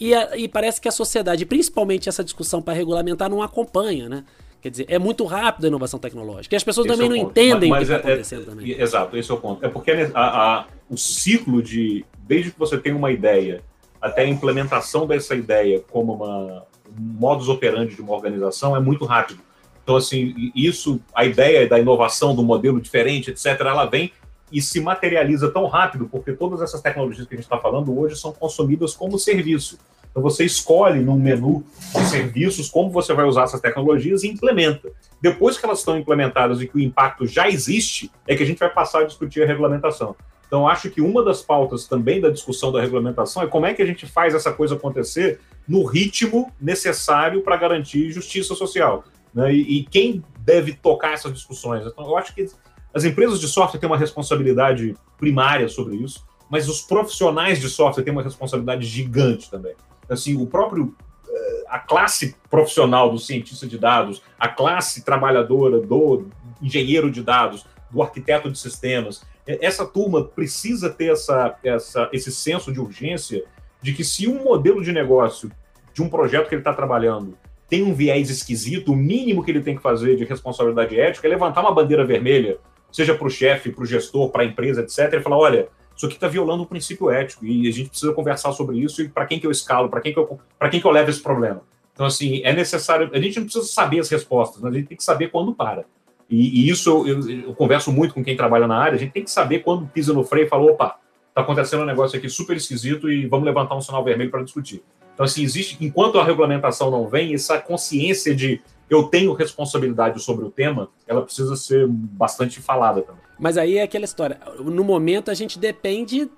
e, e parece que a sociedade, principalmente essa discussão para regulamentar, não acompanha, né? Quer dizer, é muito rápido a inovação tecnológica. E as pessoas esse também é não ponto. entendem mas, mas o que está é, acontecendo é, também. Exato, esse é o ponto. É porque a, a, o ciclo de, desde que você tem uma ideia até a implementação dessa ideia como uma, um modus operandi de uma organização é muito rápido. Então, assim, isso, a ideia da inovação, do modelo diferente, etc., ela vem e se materializa tão rápido, porque todas essas tecnologias que a gente está falando hoje são consumidas como serviço. Então você escolhe num menu de serviços como você vai usar essas tecnologias e implementa. Depois que elas estão implementadas e que o impacto já existe, é que a gente vai passar a discutir a regulamentação. Então acho que uma das pautas também da discussão da regulamentação é como é que a gente faz essa coisa acontecer no ritmo necessário para garantir justiça social. Né? E, e quem deve tocar essas discussões? Então eu acho que as empresas de software têm uma responsabilidade primária sobre isso, mas os profissionais de software têm uma responsabilidade gigante também. Assim, o próprio eh, a classe profissional do cientista de dados, a classe trabalhadora do engenheiro de dados, do arquiteto de sistemas, essa turma precisa ter essa, essa, esse senso de urgência de que se um modelo de negócio de um projeto que ele está trabalhando tem um viés esquisito, o mínimo que ele tem que fazer de responsabilidade ética é levantar uma bandeira vermelha, seja para o chefe, para o gestor, para a empresa, etc., e falar: olha, isso aqui está violando o princípio ético e a gente precisa conversar sobre isso e para quem que eu escalo, para quem que eu quem que eu levo esse problema. Então assim é necessário. A gente não precisa saber as respostas, mas a gente tem que saber quando para. E, e isso eu, eu, eu, converso muito com quem trabalha na área. A gente tem que saber quando pisa no freio e fala: opa, está acontecendo um negócio aqui super esquisito e vamos levantar um sinal vermelho para discutir. Então, assim, existe, enquanto a regulamentação não vem, essa consciência de eu tenho responsabilidade sobre o tema, ela precisa ser bastante falada também. Mas aí é aquela história. No momento a gente depende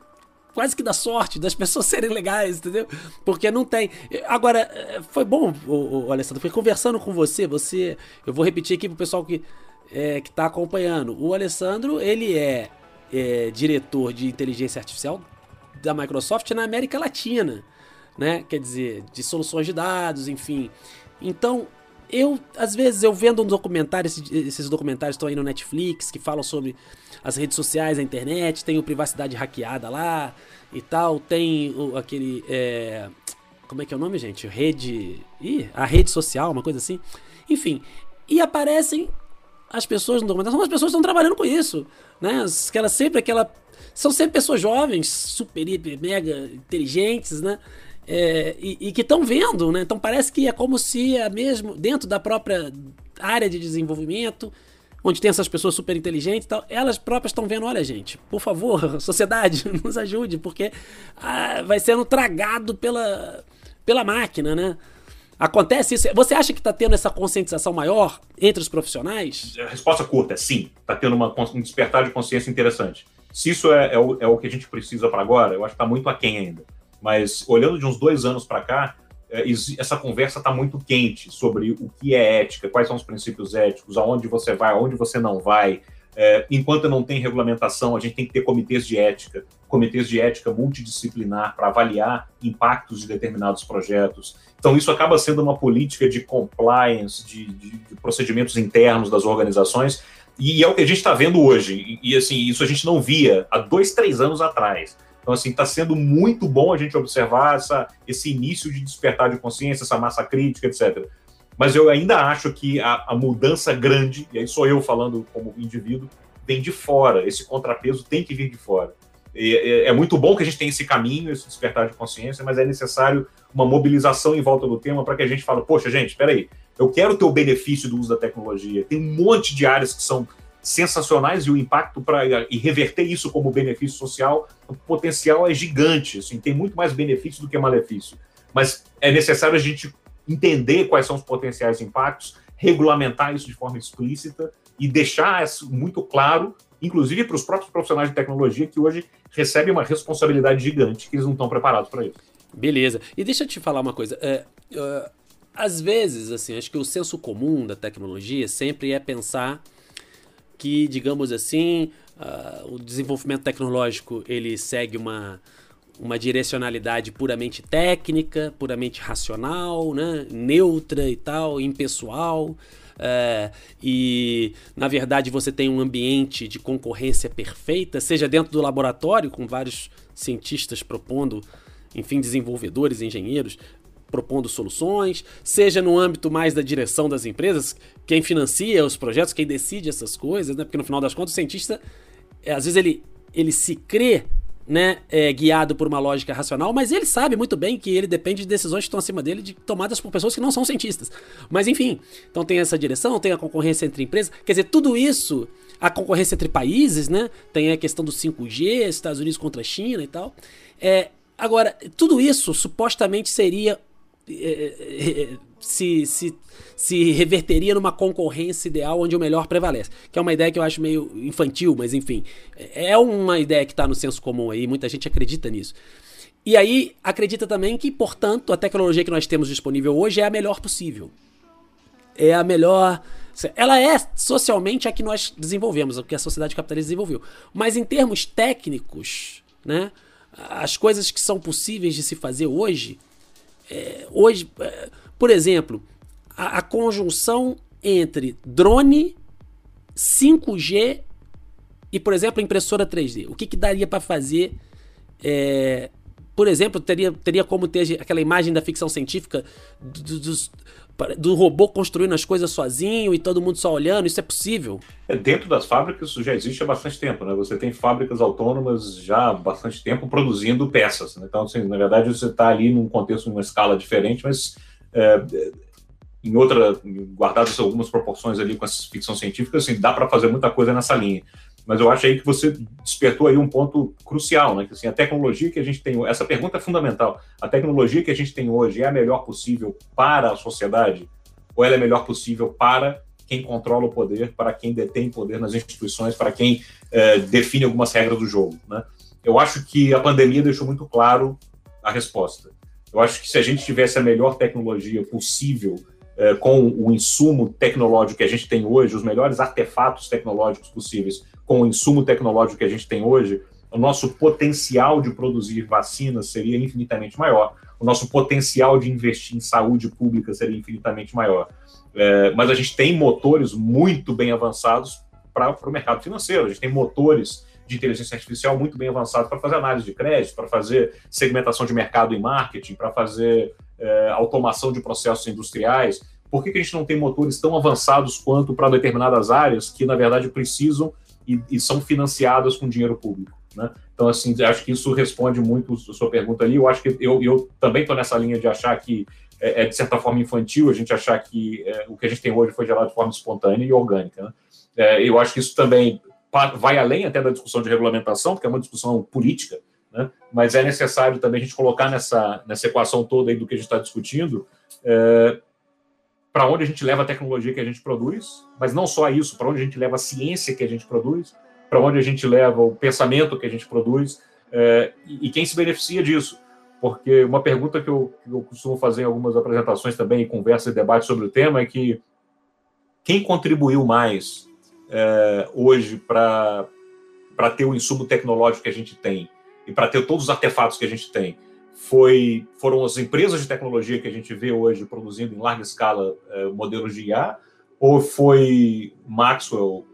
quase que da sorte das pessoas serem legais, entendeu? Porque não tem. Agora, foi bom, o, Alessandro, foi conversando com você, você. Eu vou repetir aqui pro pessoal que, é, que tá acompanhando. O Alessandro, ele é, é diretor de inteligência artificial da Microsoft na América Latina né? Quer dizer, de soluções de dados, enfim. Então, eu, às vezes, eu vendo um documentário, esses documentários estão aí no Netflix, que falam sobre as redes sociais, a internet, tem o privacidade hackeada lá e tal, tem o, aquele. É, como é que é o nome, gente? Rede. Ih, a rede social, uma coisa assim. Enfim. E aparecem as pessoas no documentário, são as pessoas que estão trabalhando com isso. Né? Aquela, sempre aquela. São sempre pessoas jovens, super, hiper, mega inteligentes, né? é, e, e, que estão vendo, né? Então parece que é como se é mesmo dentro da própria área de desenvolvimento, onde tem essas pessoas super inteligentes e tal, elas próprias estão vendo, olha gente, por favor, sociedade, nos ajude, porque ah, vai sendo tragado pela, pela máquina, né? Acontece isso? Você acha que está tendo essa conscientização maior entre os profissionais? A resposta curta é sim. Está tendo uma, um despertar de consciência interessante. Se isso é, é, o, é o que a gente precisa para agora, eu acho que está muito aquém ainda mas olhando de uns dois anos para cá, é, essa conversa está muito quente sobre o que é ética, quais são os princípios éticos, aonde você vai, aonde você não vai. É, enquanto não tem regulamentação, a gente tem que ter comitês de ética, comitês de ética multidisciplinar para avaliar impactos de determinados projetos. Então, isso acaba sendo uma política de compliance, de, de, de procedimentos internos das organizações, e é o que a gente está vendo hoje. E, e, assim, isso a gente não via há dois, três anos atrás. Então, assim, está sendo muito bom a gente observar essa, esse início de despertar de consciência, essa massa crítica, etc. Mas eu ainda acho que a, a mudança grande, e aí sou eu falando como indivíduo, vem de fora. Esse contrapeso tem que vir de fora. E, é, é muito bom que a gente tenha esse caminho, esse despertar de consciência, mas é necessário uma mobilização em volta do tema para que a gente fale, poxa, gente, espera aí, eu quero ter o benefício do uso da tecnologia. Tem um monte de áreas que são sensacionais e o impacto para e reverter isso como benefício social, o potencial é gigante, assim, tem muito mais benefício do que malefício. Mas é necessário a gente entender quais são os potenciais impactos, regulamentar isso de forma explícita e deixar isso muito claro, inclusive para os próprios profissionais de tecnologia que hoje recebem uma responsabilidade gigante que eles não estão preparados para isso. Beleza. E deixa eu te falar uma coisa. É, uh, às vezes, assim, acho que o senso comum da tecnologia sempre é pensar que, digamos assim, uh, o desenvolvimento tecnológico ele segue uma, uma direcionalidade puramente técnica, puramente racional, né? neutra e tal, impessoal. É, e na verdade você tem um ambiente de concorrência perfeita, seja dentro do laboratório, com vários cientistas propondo, enfim, desenvolvedores, engenheiros, propondo soluções, seja no âmbito mais da direção das empresas, quem financia os projetos, quem decide essas coisas, né? Porque no final das contas o cientista, é, às vezes ele, ele se crê né, é, guiado por uma lógica racional, mas ele sabe muito bem que ele depende de decisões que estão acima dele, de tomadas por pessoas que não são cientistas. Mas enfim, então tem essa direção, tem a concorrência entre empresas, quer dizer, tudo isso, a concorrência entre países, né, tem a questão do 5G, Estados Unidos contra a China e tal. É, agora, tudo isso supostamente seria se, se, se reverteria numa concorrência ideal onde o melhor prevalece. Que é uma ideia que eu acho meio infantil, mas enfim. É uma ideia que está no senso comum aí, muita gente acredita nisso. E aí acredita também que, portanto, a tecnologia que nós temos disponível hoje é a melhor possível. É a melhor. Ela é socialmente a que nós desenvolvemos, o que a sociedade capitalista desenvolveu. Mas em termos técnicos, né, as coisas que são possíveis de se fazer hoje é, hoje, é, por exemplo, a, a, conjunção entre drone, 5G e, por exemplo, impressora 3D. O que, que daria para fazer é, por exemplo, teria, teria como ter aquela imagem da ficção científica do, dos, do robô construindo as coisas sozinho e todo mundo só olhando, isso é possível? É, dentro das fábricas isso já existe há bastante tempo, né? Você tem fábricas autônomas já há bastante tempo produzindo peças. Né? Então, assim, na verdade, você está ali num contexto, numa escala diferente, mas é, em outra, guardadas algumas proporções ali com essa ficção científica, assim, dá para fazer muita coisa nessa linha. Mas eu acho aí que você despertou aí um ponto crucial, né? Que assim, a tecnologia que a gente tem, essa pergunta é fundamental. A tecnologia que a gente tem hoje é a melhor possível para a sociedade ou ela é melhor possível para quem controla o poder, para quem detém poder nas instituições, para quem é, define algumas regras do jogo, né? Eu acho que a pandemia deixou muito claro a resposta. Eu acho que se a gente tivesse a melhor tecnologia possível é, com o insumo tecnológico que a gente tem hoje, os melhores artefatos tecnológicos possíveis, com o insumo tecnológico que a gente tem hoje, o nosso potencial de produzir vacinas seria infinitamente maior, o nosso potencial de investir em saúde pública seria infinitamente maior. É, mas a gente tem motores muito bem avançados para o mercado financeiro, a gente tem motores de inteligência artificial muito bem avançados para fazer análise de crédito, para fazer segmentação de mercado e marketing, para fazer é, automação de processos industriais. Por que, que a gente não tem motores tão avançados quanto para determinadas áreas que, na verdade, precisam e, e são financiadas com dinheiro público. Né? Então, assim, acho que isso responde muito a sua pergunta ali. Eu acho que eu, eu também estou nessa linha de achar que é, é, de certa forma, infantil a gente achar que é, o que a gente tem hoje foi gerado de forma espontânea e orgânica. Né? É, eu acho que isso também vai além até da discussão de regulamentação, porque é uma discussão política, né? mas é necessário também a gente colocar nessa, nessa equação toda aí do que a gente está discutindo é, para onde a gente leva a tecnologia que a gente produz, mas não só isso, para onde a gente leva a ciência que a gente produz, para onde a gente leva o pensamento que a gente produz é, e, quem se beneficia disso. Porque uma pergunta que eu, que eu costumo fazer em algumas apresentações também, em conversas e debates sobre o tema, é que quem contribuiu mais é, hoje para ter o insumo tecnológico que a gente tem e para ter todos os artefatos que a gente tem? Foi, foram as empresas de tecnologia que a gente vê hoje produzindo em larga escala é, modelos de IA, ou foi Maxwell,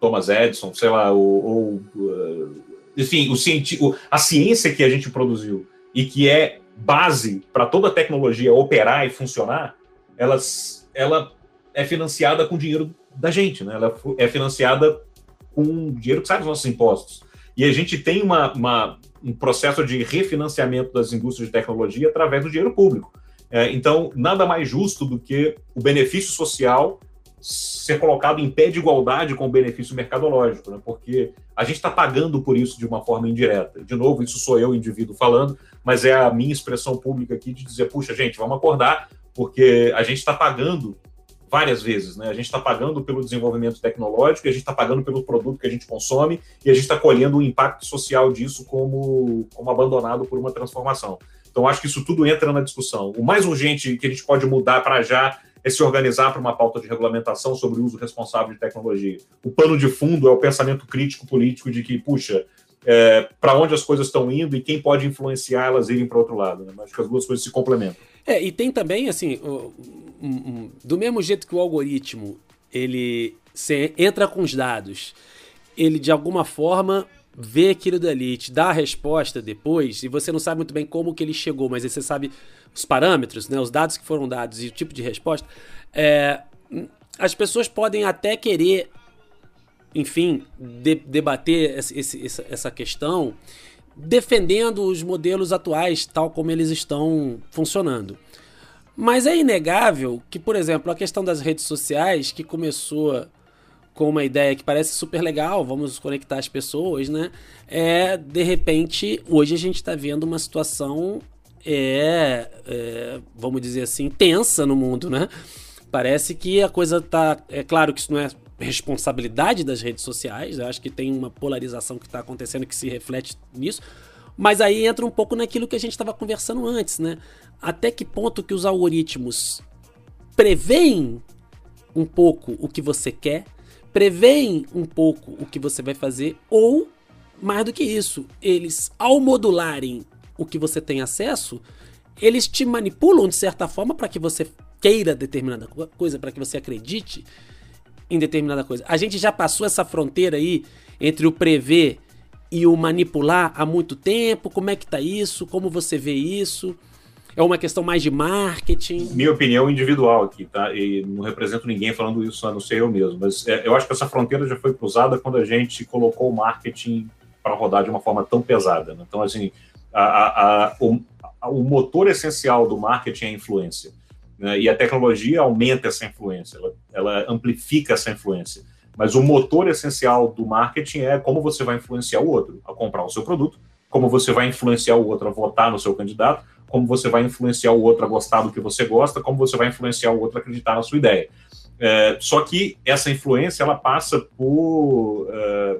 Thomas Edison, sei lá, ou, ou uh, enfim, o a ciência que a gente produziu e que é base para toda a tecnologia operar e funcionar, ela é financiada com dinheiro da gente, né? Ela é financiada com dinheiro que sai dos nossos impostos. E a gente tem uma, uma, um processo de refinanciamento das indústrias de tecnologia através do dinheiro público. É, então, nada mais justo do que o benefício social ser colocado em pé de igualdade com o benefício mercadológico, né? porque a gente está pagando por isso de uma forma indireta. De novo, isso sou eu, indivíduo, falando, mas é a minha expressão pública aqui de dizer: puxa, gente, vamos acordar, porque a gente está pagando várias vezes. Né? A gente está pagando pelo desenvolvimento tecnológico, a gente está pagando pelo produto que a gente consome e a gente está colhendo o impacto social disso como, como abandonado por uma transformação. Então, acho que isso tudo entra na discussão. O mais urgente que a gente pode mudar para já é se organizar para uma pauta de regulamentação sobre o uso responsável de tecnologia. O pano de fundo é o pensamento crítico político de que, puxa, é, para onde as coisas estão indo e quem pode influenciar elas irem para outro lado. Né? Acho que as duas coisas se complementam. É, e tem também, assim, do mesmo jeito que o algoritmo ele entra com os dados, ele de alguma forma vê aquilo dali, te dá a resposta depois, e você não sabe muito bem como que ele chegou, mas você sabe os parâmetros, né, os dados que foram dados e o tipo de resposta, é, as pessoas podem até querer, enfim, de, debater esse, esse, essa questão defendendo os modelos atuais tal como eles estão funcionando. Mas é inegável que, por exemplo, a questão das redes sociais, que começou com uma ideia que parece super legal, vamos conectar as pessoas, né? É, de repente, hoje a gente está vendo uma situação, é, é, vamos dizer assim, tensa no mundo, né? Parece que a coisa tá. É claro que isso não é responsabilidade das redes sociais, eu acho que tem uma polarização que está acontecendo que se reflete nisso. Mas aí entra um pouco naquilo que a gente estava conversando antes, né? Até que ponto que os algoritmos preveem um pouco o que você quer, preveem um pouco o que você vai fazer, ou, mais do que isso, eles, ao modularem o que você tem acesso, eles te manipulam de certa forma para que você queira determinada coisa, para que você acredite em determinada coisa. A gente já passou essa fronteira aí entre o prever e o manipular há muito tempo? Como é que tá isso? Como você vê isso? É uma questão mais de marketing? Minha opinião individual aqui, tá? E não represento ninguém falando isso, a não ser eu mesmo. Mas é, eu acho que essa fronteira já foi cruzada quando a gente colocou o marketing para rodar de uma forma tão pesada. Né? Então, assim, a, a, a, o, o, motor essencial do marketing é a influência. Né? E a tecnologia aumenta essa influência, ela, ela amplifica essa influência. Mas o motor essencial do marketing é como você vai influenciar o outro a comprar o seu produto, como você vai influenciar o outro a votar no seu candidato, como você vai influenciar o outro a gostar do que você gosta, como você vai influenciar o outro a acreditar na sua ideia. É, só que essa influência ela passa por é,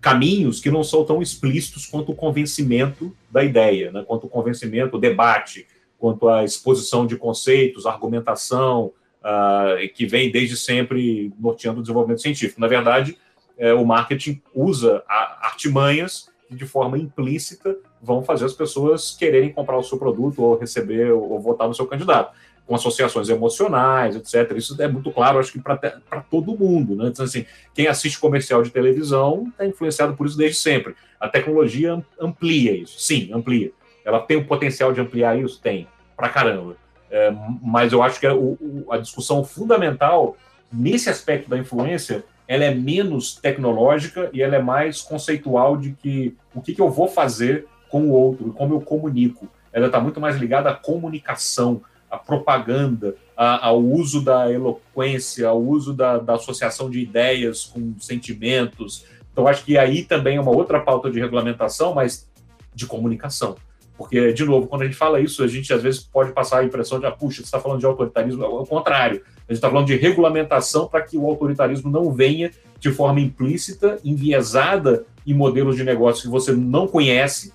caminhos que não são tão explícitos quanto o convencimento da ideia, né? quanto o convencimento, o debate, quanto a exposição de conceitos, argumentação, uh, que vem desde sempre norteando o desenvolvimento científico. Na verdade, é, o marketing usa artimanhas que, de forma implícita, vão fazer as pessoas quererem comprar o seu produto ou receber ou votar no seu candidato, com associações emocionais, etc. Isso é muito claro, acho que para todo mundo. Né? Então, assim, quem assiste comercial de televisão está influenciado por isso desde sempre. A tecnologia amplia isso, sim, amplia. Ela tem o potencial de ampliar isso? Tem, para caramba. É, mas eu acho que a, o, a discussão fundamental nesse aspecto da influência ela é menos tecnológica e ela é mais conceitual de que o que, que eu vou fazer com o outro, como eu comunico. Ela está muito mais ligada à comunicação, à propaganda, ao uso da eloquência, ao uso da, da associação de ideias com sentimentos. Então, acho que aí também é uma outra pauta de regulamentação, mas de comunicação. Porque, de novo, quando a gente fala isso, a gente às vezes pode passar a impressão de, ah, puxa, você está falando de autoritarismo. Ao contrário, a gente está falando de regulamentação para que o autoritarismo não venha de forma implícita, enviesada em modelos de negócio que você não conhece,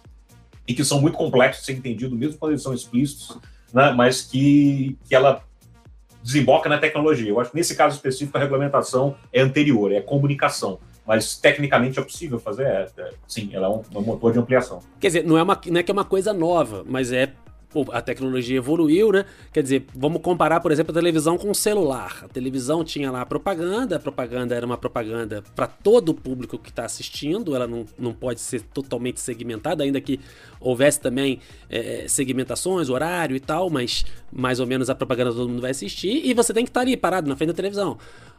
e que são muito complexos de ser entendido, mesmo quando eles são explícitos, né, mas que, que ela desemboca na tecnologia. Eu acho que nesse caso específico a regulamentação é anterior, é comunicação. Mas tecnicamente é possível fazer, é, é, sim, ela é um, um, motor de ampliação. Quer dizer, não é, uma, não é que é uma coisa nova, mas é a tecnologia evoluiu, né? Quer dizer, vamos comparar, por exemplo, a televisão com o celular. A televisão tinha lá a propaganda, a propaganda era uma propaganda para todo o público que está assistindo, ela não, não pode ser totalmente segmentada, ainda que houvesse também é, segmentações, horário e tal, mas mais ou menos a propaganda todo mundo vai assistir e você tem que estar tá ali parado na frente da televisão.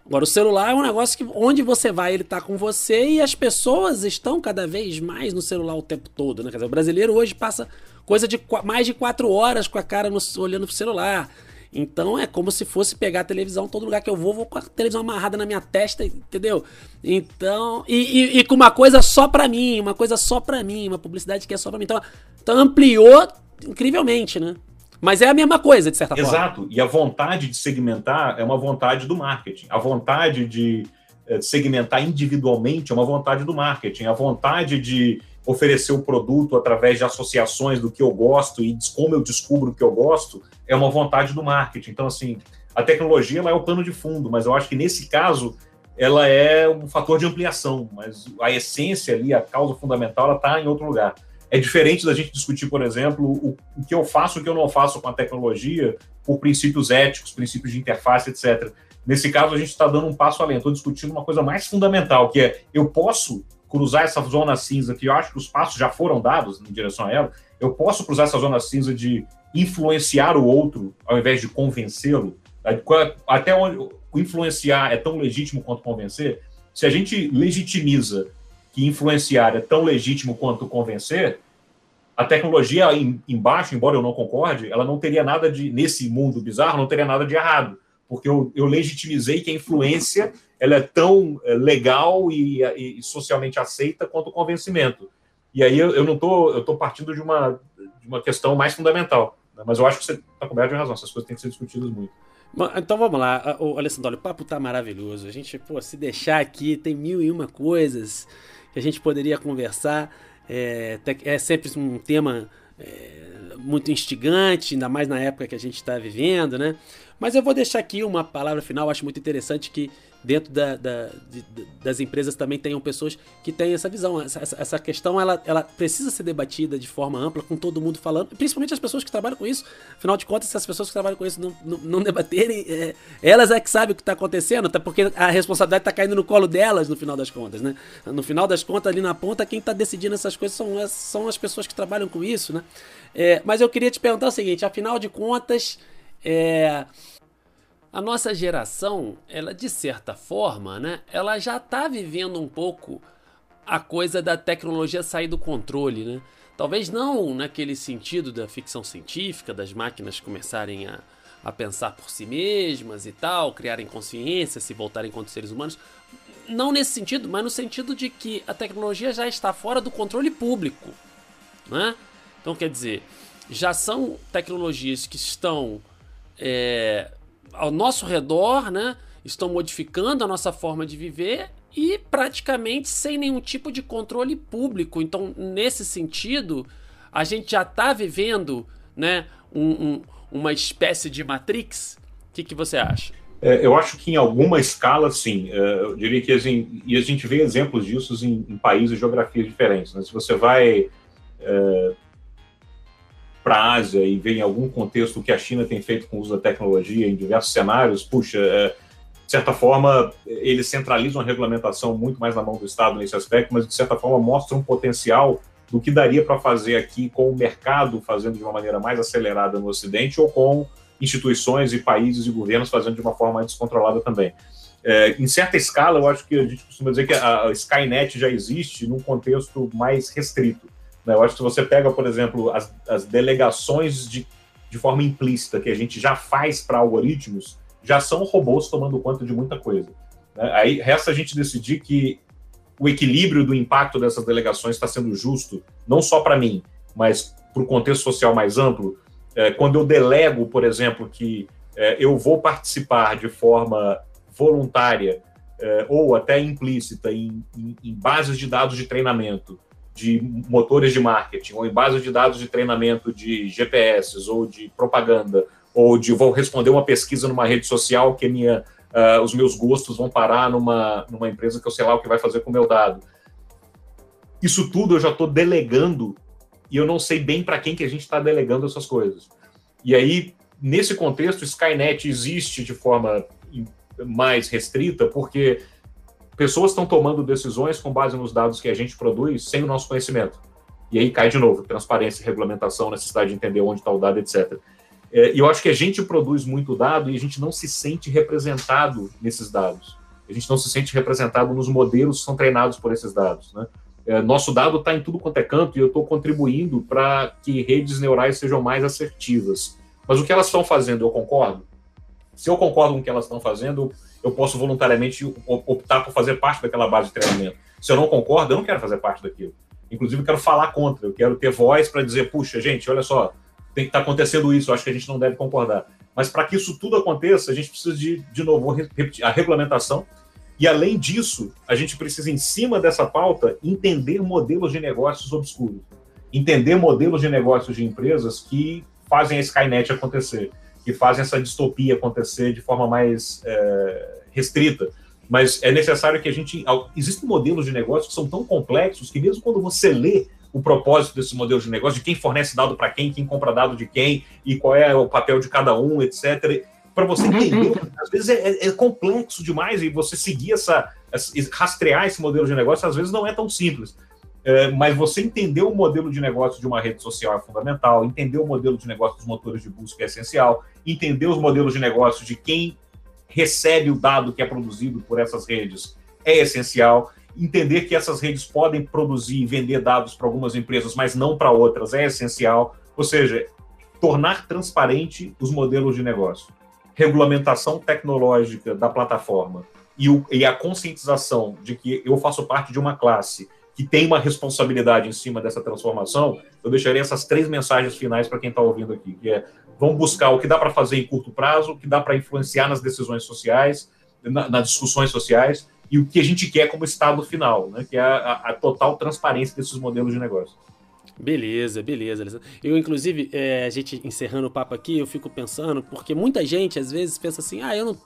Agora, o celular é um negócio que onde você vai, ele está com você e as pessoas estão cada vez mais no celular o tempo todo, né? Quer dizer, o brasileiro hoje passa coisa de mais de quatro horas com a cara no, olhando pro celular. Então é como se fosse pegar a televisão, todo lugar que eu vou, vou com a televisão amarrada na minha testa, entendeu? Então, e, e, e com uma coisa só pra mim, uma coisa só pra mim, uma publicidade que é só pra mim. Então, então ampliou incrivelmente, né? Mas é a mesma coisa, de certa Exato. forma. Exato. E a vontade de segmentar é uma vontade do marketing. A vontade de eh, segmentar individualmente é uma vontade do marketing. A vontade de oferecer o produto através de associações do que eu gosto e como eu descubro o que eu gosto, é uma vontade do marketing. Então, assim, a tecnologia ela é o pano de fundo, mas eu acho que nesse caso ela é um fator de ampliação, mas a essência ali, a causa fundamental, ela está em outro lugar. É diferente da gente discutir, por exemplo, o, o que eu faço e o que eu não faço com a tecnologia por princípios éticos, princípios de interface, etc. Nesse caso, a gente está dando um passo além. Estou discutindo uma coisa mais fundamental, que é eu posso cruzar essa zona cinza, que eu acho que os passos já foram dados em direção a ela, eu posso cruzar essa zona cinza de influenciar o outro ao invés de convencê-lo? Até onde influenciar é tão legítimo quanto convencer? Se a gente legitimiza que influenciar é tão legítimo quanto convencer, a tecnologia embaixo, embora eu não concorde, ela não teria nada de, nesse mundo bizarro, não teria nada de errado, porque eu, eu legitimizei que a influência ela é tão é, legal e, e, socialmente aceita quanto o convencimento. E aí eu, eu não estou eu tô partindo de uma, de uma questão mais fundamental, né? mas eu acho que você está coberto de razão, essas coisas têm que ser discutidas muito. Então vamos lá, o Alessandro, o papo tá maravilhoso. A gente, pô, se deixar aqui, tem mil e uma coisas que a gente poderia conversar. É, é sempre um tema é, muito instigante, ainda mais na época que a gente está vivendo, né? Mas eu vou deixar aqui uma palavra final, acho muito interessante que dentro da, da, de, das empresas também tenham pessoas que têm essa visão. Essa, essa, questão ela, ela precisa ser debatida de forma ampla, com todo mundo falando, principalmente as pessoas que trabalham com isso. Afinal de contas, se as pessoas que trabalham com isso não, não, não debaterem, é, elas é que sabem o que está acontecendo, até porque a responsabilidade está caindo no colo delas no final das contas. Né? No final das contas, ali na ponta, quem está decidindo essas coisas são, são as pessoas que trabalham com isso. Né? É, mas eu queria te perguntar o seguinte: afinal de contas. É, a nossa geração, ela de certa forma, né, ela já está vivendo um pouco a coisa da tecnologia sair do controle, né? Talvez não naquele sentido da ficção científica, das máquinas começarem a, a pensar por si mesmas e tal, criarem consciência, se voltarem contra os seres humanos. Não nesse sentido, mas no sentido de que a tecnologia já está fora do controle público, né? Então, quer dizer, já são tecnologias que estão é, ao nosso redor, né? Estão modificando a nossa forma de viver e praticamente sem nenhum tipo de controle público. Então, nesse sentido, a gente já está vivendo, né? Um, um, uma espécie de Matrix. O que, que você acha? É, eu acho que em alguma escala, sim. É, eu diria que assim, e a gente vê exemplos disso em, em países e geografias diferentes. Né? Se você vai é, para a Ásia e ver em algum contexto o que a China tem feito com o uso da tecnologia em diversos cenários, puxa, é, de certa forma, eles centralizam a regulamentação muito mais na mão do Estado nesse aspecto, mas de certa forma mostram um potencial do que daria para fazer aqui com o mercado fazendo de uma maneira mais acelerada no Ocidente ou com instituições e países e governos fazendo de uma forma mais descontrolada também. É, em certa escala, eu acho que a gente costuma dizer que a Skynet já existe num contexto mais restrito. Né? Eu acho que se você pega, por exemplo, as, as delegações de, de forma implícita que a gente já faz para algoritmos, já são robôs tomando conta de muita coisa. Né? Aí resta a gente decidir que o equilíbrio do impacto dessas delegações está sendo justo, não só para mim, mas para o contexto social mais amplo. É, quando eu delego, por exemplo, que é, eu vou participar de forma voluntária é, ou até implícita em, em, em bases de dados de treinamento de motores de marketing, ou em base de dados de treinamento de GPS, ou de propaganda, ou de vou responder uma pesquisa numa rede social que minha, uh, os meus gostos vão parar numa, numa empresa que eu sei lá o que vai fazer com o meu dado. Isso tudo eu já estou delegando e eu não sei bem para quem que a gente está delegando essas coisas. E aí, nesse contexto, Skynet existe de forma mais restrita, porque pessoas estão tomando decisões com base nos dados que a gente produz sem o nosso conhecimento. E aí cai de novo, transparência, regulamentação, necessidade de entender onde está o dado, etc. É, e eu acho que a gente produz muito dado e a gente não se sente representado nesses dados. A gente não se sente representado nos modelos que são treinados por esses dados. Né? É, nosso dado está em tudo quanto é canto e eu estou contribuindo para que redes neurais sejam mais assertivas. Mas o que elas estão fazendo, eu concordo? Se eu concordo com o que elas estão fazendo, posso voluntariamente optar por fazer parte daquela base de treinamento. Se eu não concordo, eu não quero fazer parte daquilo. Inclusive, eu quero falar contra, eu quero ter voz para dizer, puxa, gente, olha só, tem que estar tá acontecendo isso, eu acho que a gente não deve concordar. Mas para que isso tudo aconteça, a gente precisa de, de novo, repetir a regulamentação. E além disso, a gente precisa, em cima dessa pauta, entender modelos de negócios obscuros. Entender modelos de negócios de empresas que fazem a Skynet acontecer que fazem essa distopia acontecer de forma mais é, restrita. Mas é necessário que a gente. Existem modelos de negócio que são tão complexos que, mesmo quando você lê o propósito desse modelo de negócio, de quem fornece dado para quem, quem compra dado de quem, e qual é o papel de cada um, etc. Para você entender, às vezes é, é, é, complexo demais e você seguir essa, essa, rastrear esse modelo de negócio, às vezes não é tão simples. É, mas você entender o modelo de negócio de uma rede social é fundamental, entender o modelo de negócio dos motores de busca é essencial, entender os modelos de negócio de quem recebe o dado que é produzido por essas redes é essencial, entender que essas redes podem produzir e vender dados para algumas empresas, mas não para outras, é essencial. Ou seja, tornar transparente os modelos de negócio, regulamentação tecnológica da plataforma e, o, e a conscientização de que eu faço parte de uma classe que tem uma responsabilidade em cima dessa transformação, eu deixaria essas três mensagens finais para quem está ouvindo aqui, que é vamos buscar o que dá para fazer em curto prazo, o que dá para influenciar nas decisões sociais, na, nas discussões sociais, e o que a gente quer como estado final, né, que é a, a total transparência desses modelos de negócio. Beleza, beleza. Eu, inclusive, é, a gente encerrando o papo aqui, eu fico pensando, porque muita gente às vezes pensa assim: ah, eu não,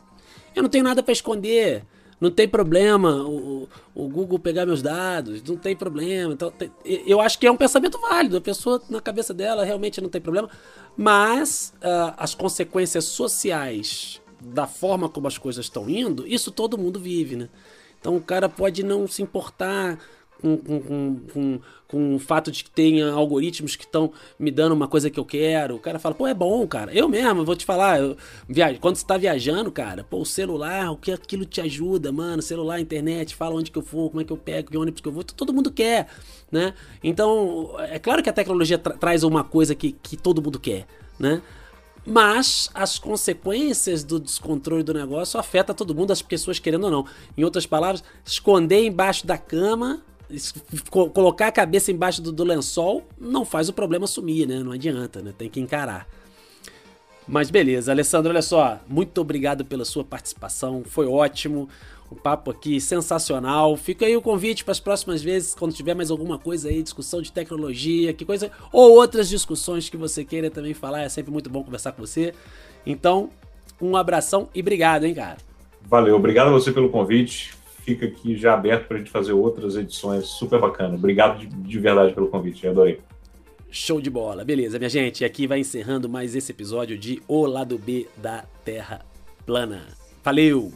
eu não tenho nada para esconder, Não tem problema o, o Google pegar meus dados, não tem problema. Então, tem, eu acho que é um pensamento válido. A pessoa, na cabeça dela, realmente não tem problema. Mas uh, as consequências sociais da forma como as coisas estão indo, isso todo mundo vive, né? Então o cara pode não se importar com, com, com, com, o fato de que tenha algoritmos que estão me dando uma coisa que eu quero. O cara fala, pô, é bom, cara. Eu mesmo, vou te falar, eu, via... quando você está viajando, cara, pô, o celular, o que aquilo te ajuda, mano, celular, internet, fala onde que eu for, como é que eu pego, que ônibus que eu vou, todo mundo quer, né? Então, é claro que a tecnologia tra traz uma coisa que, que todo mundo quer, né? Mas as consequências do descontrole do negócio afetam todo mundo, as pessoas querendo ou não. Em outras palavras, esconder embaixo da cama, colocar a cabeça embaixo do, do lençol, não faz o problema sumir, né? Não adianta, né? Tem que encarar. Mas beleza, Alessandro, olha só, muito obrigado pela sua participação, foi ótimo. Um papo aqui sensacional. Fica aí o convite para as próximas vezes, quando tiver mais alguma coisa aí, discussão de tecnologia, que coisa, ou outras discussões que você queira também falar. É sempre muito bom conversar com você. Então, um abração e obrigado, hein, cara. Valeu, obrigado a você pelo convite. Fica aqui já aberto para a gente fazer outras edições super bacana. Obrigado de, de verdade pelo convite, adorei. Show de bola. Beleza, minha gente. Aqui vai encerrando mais esse episódio de O Lado B da Terra Plana. Valeu!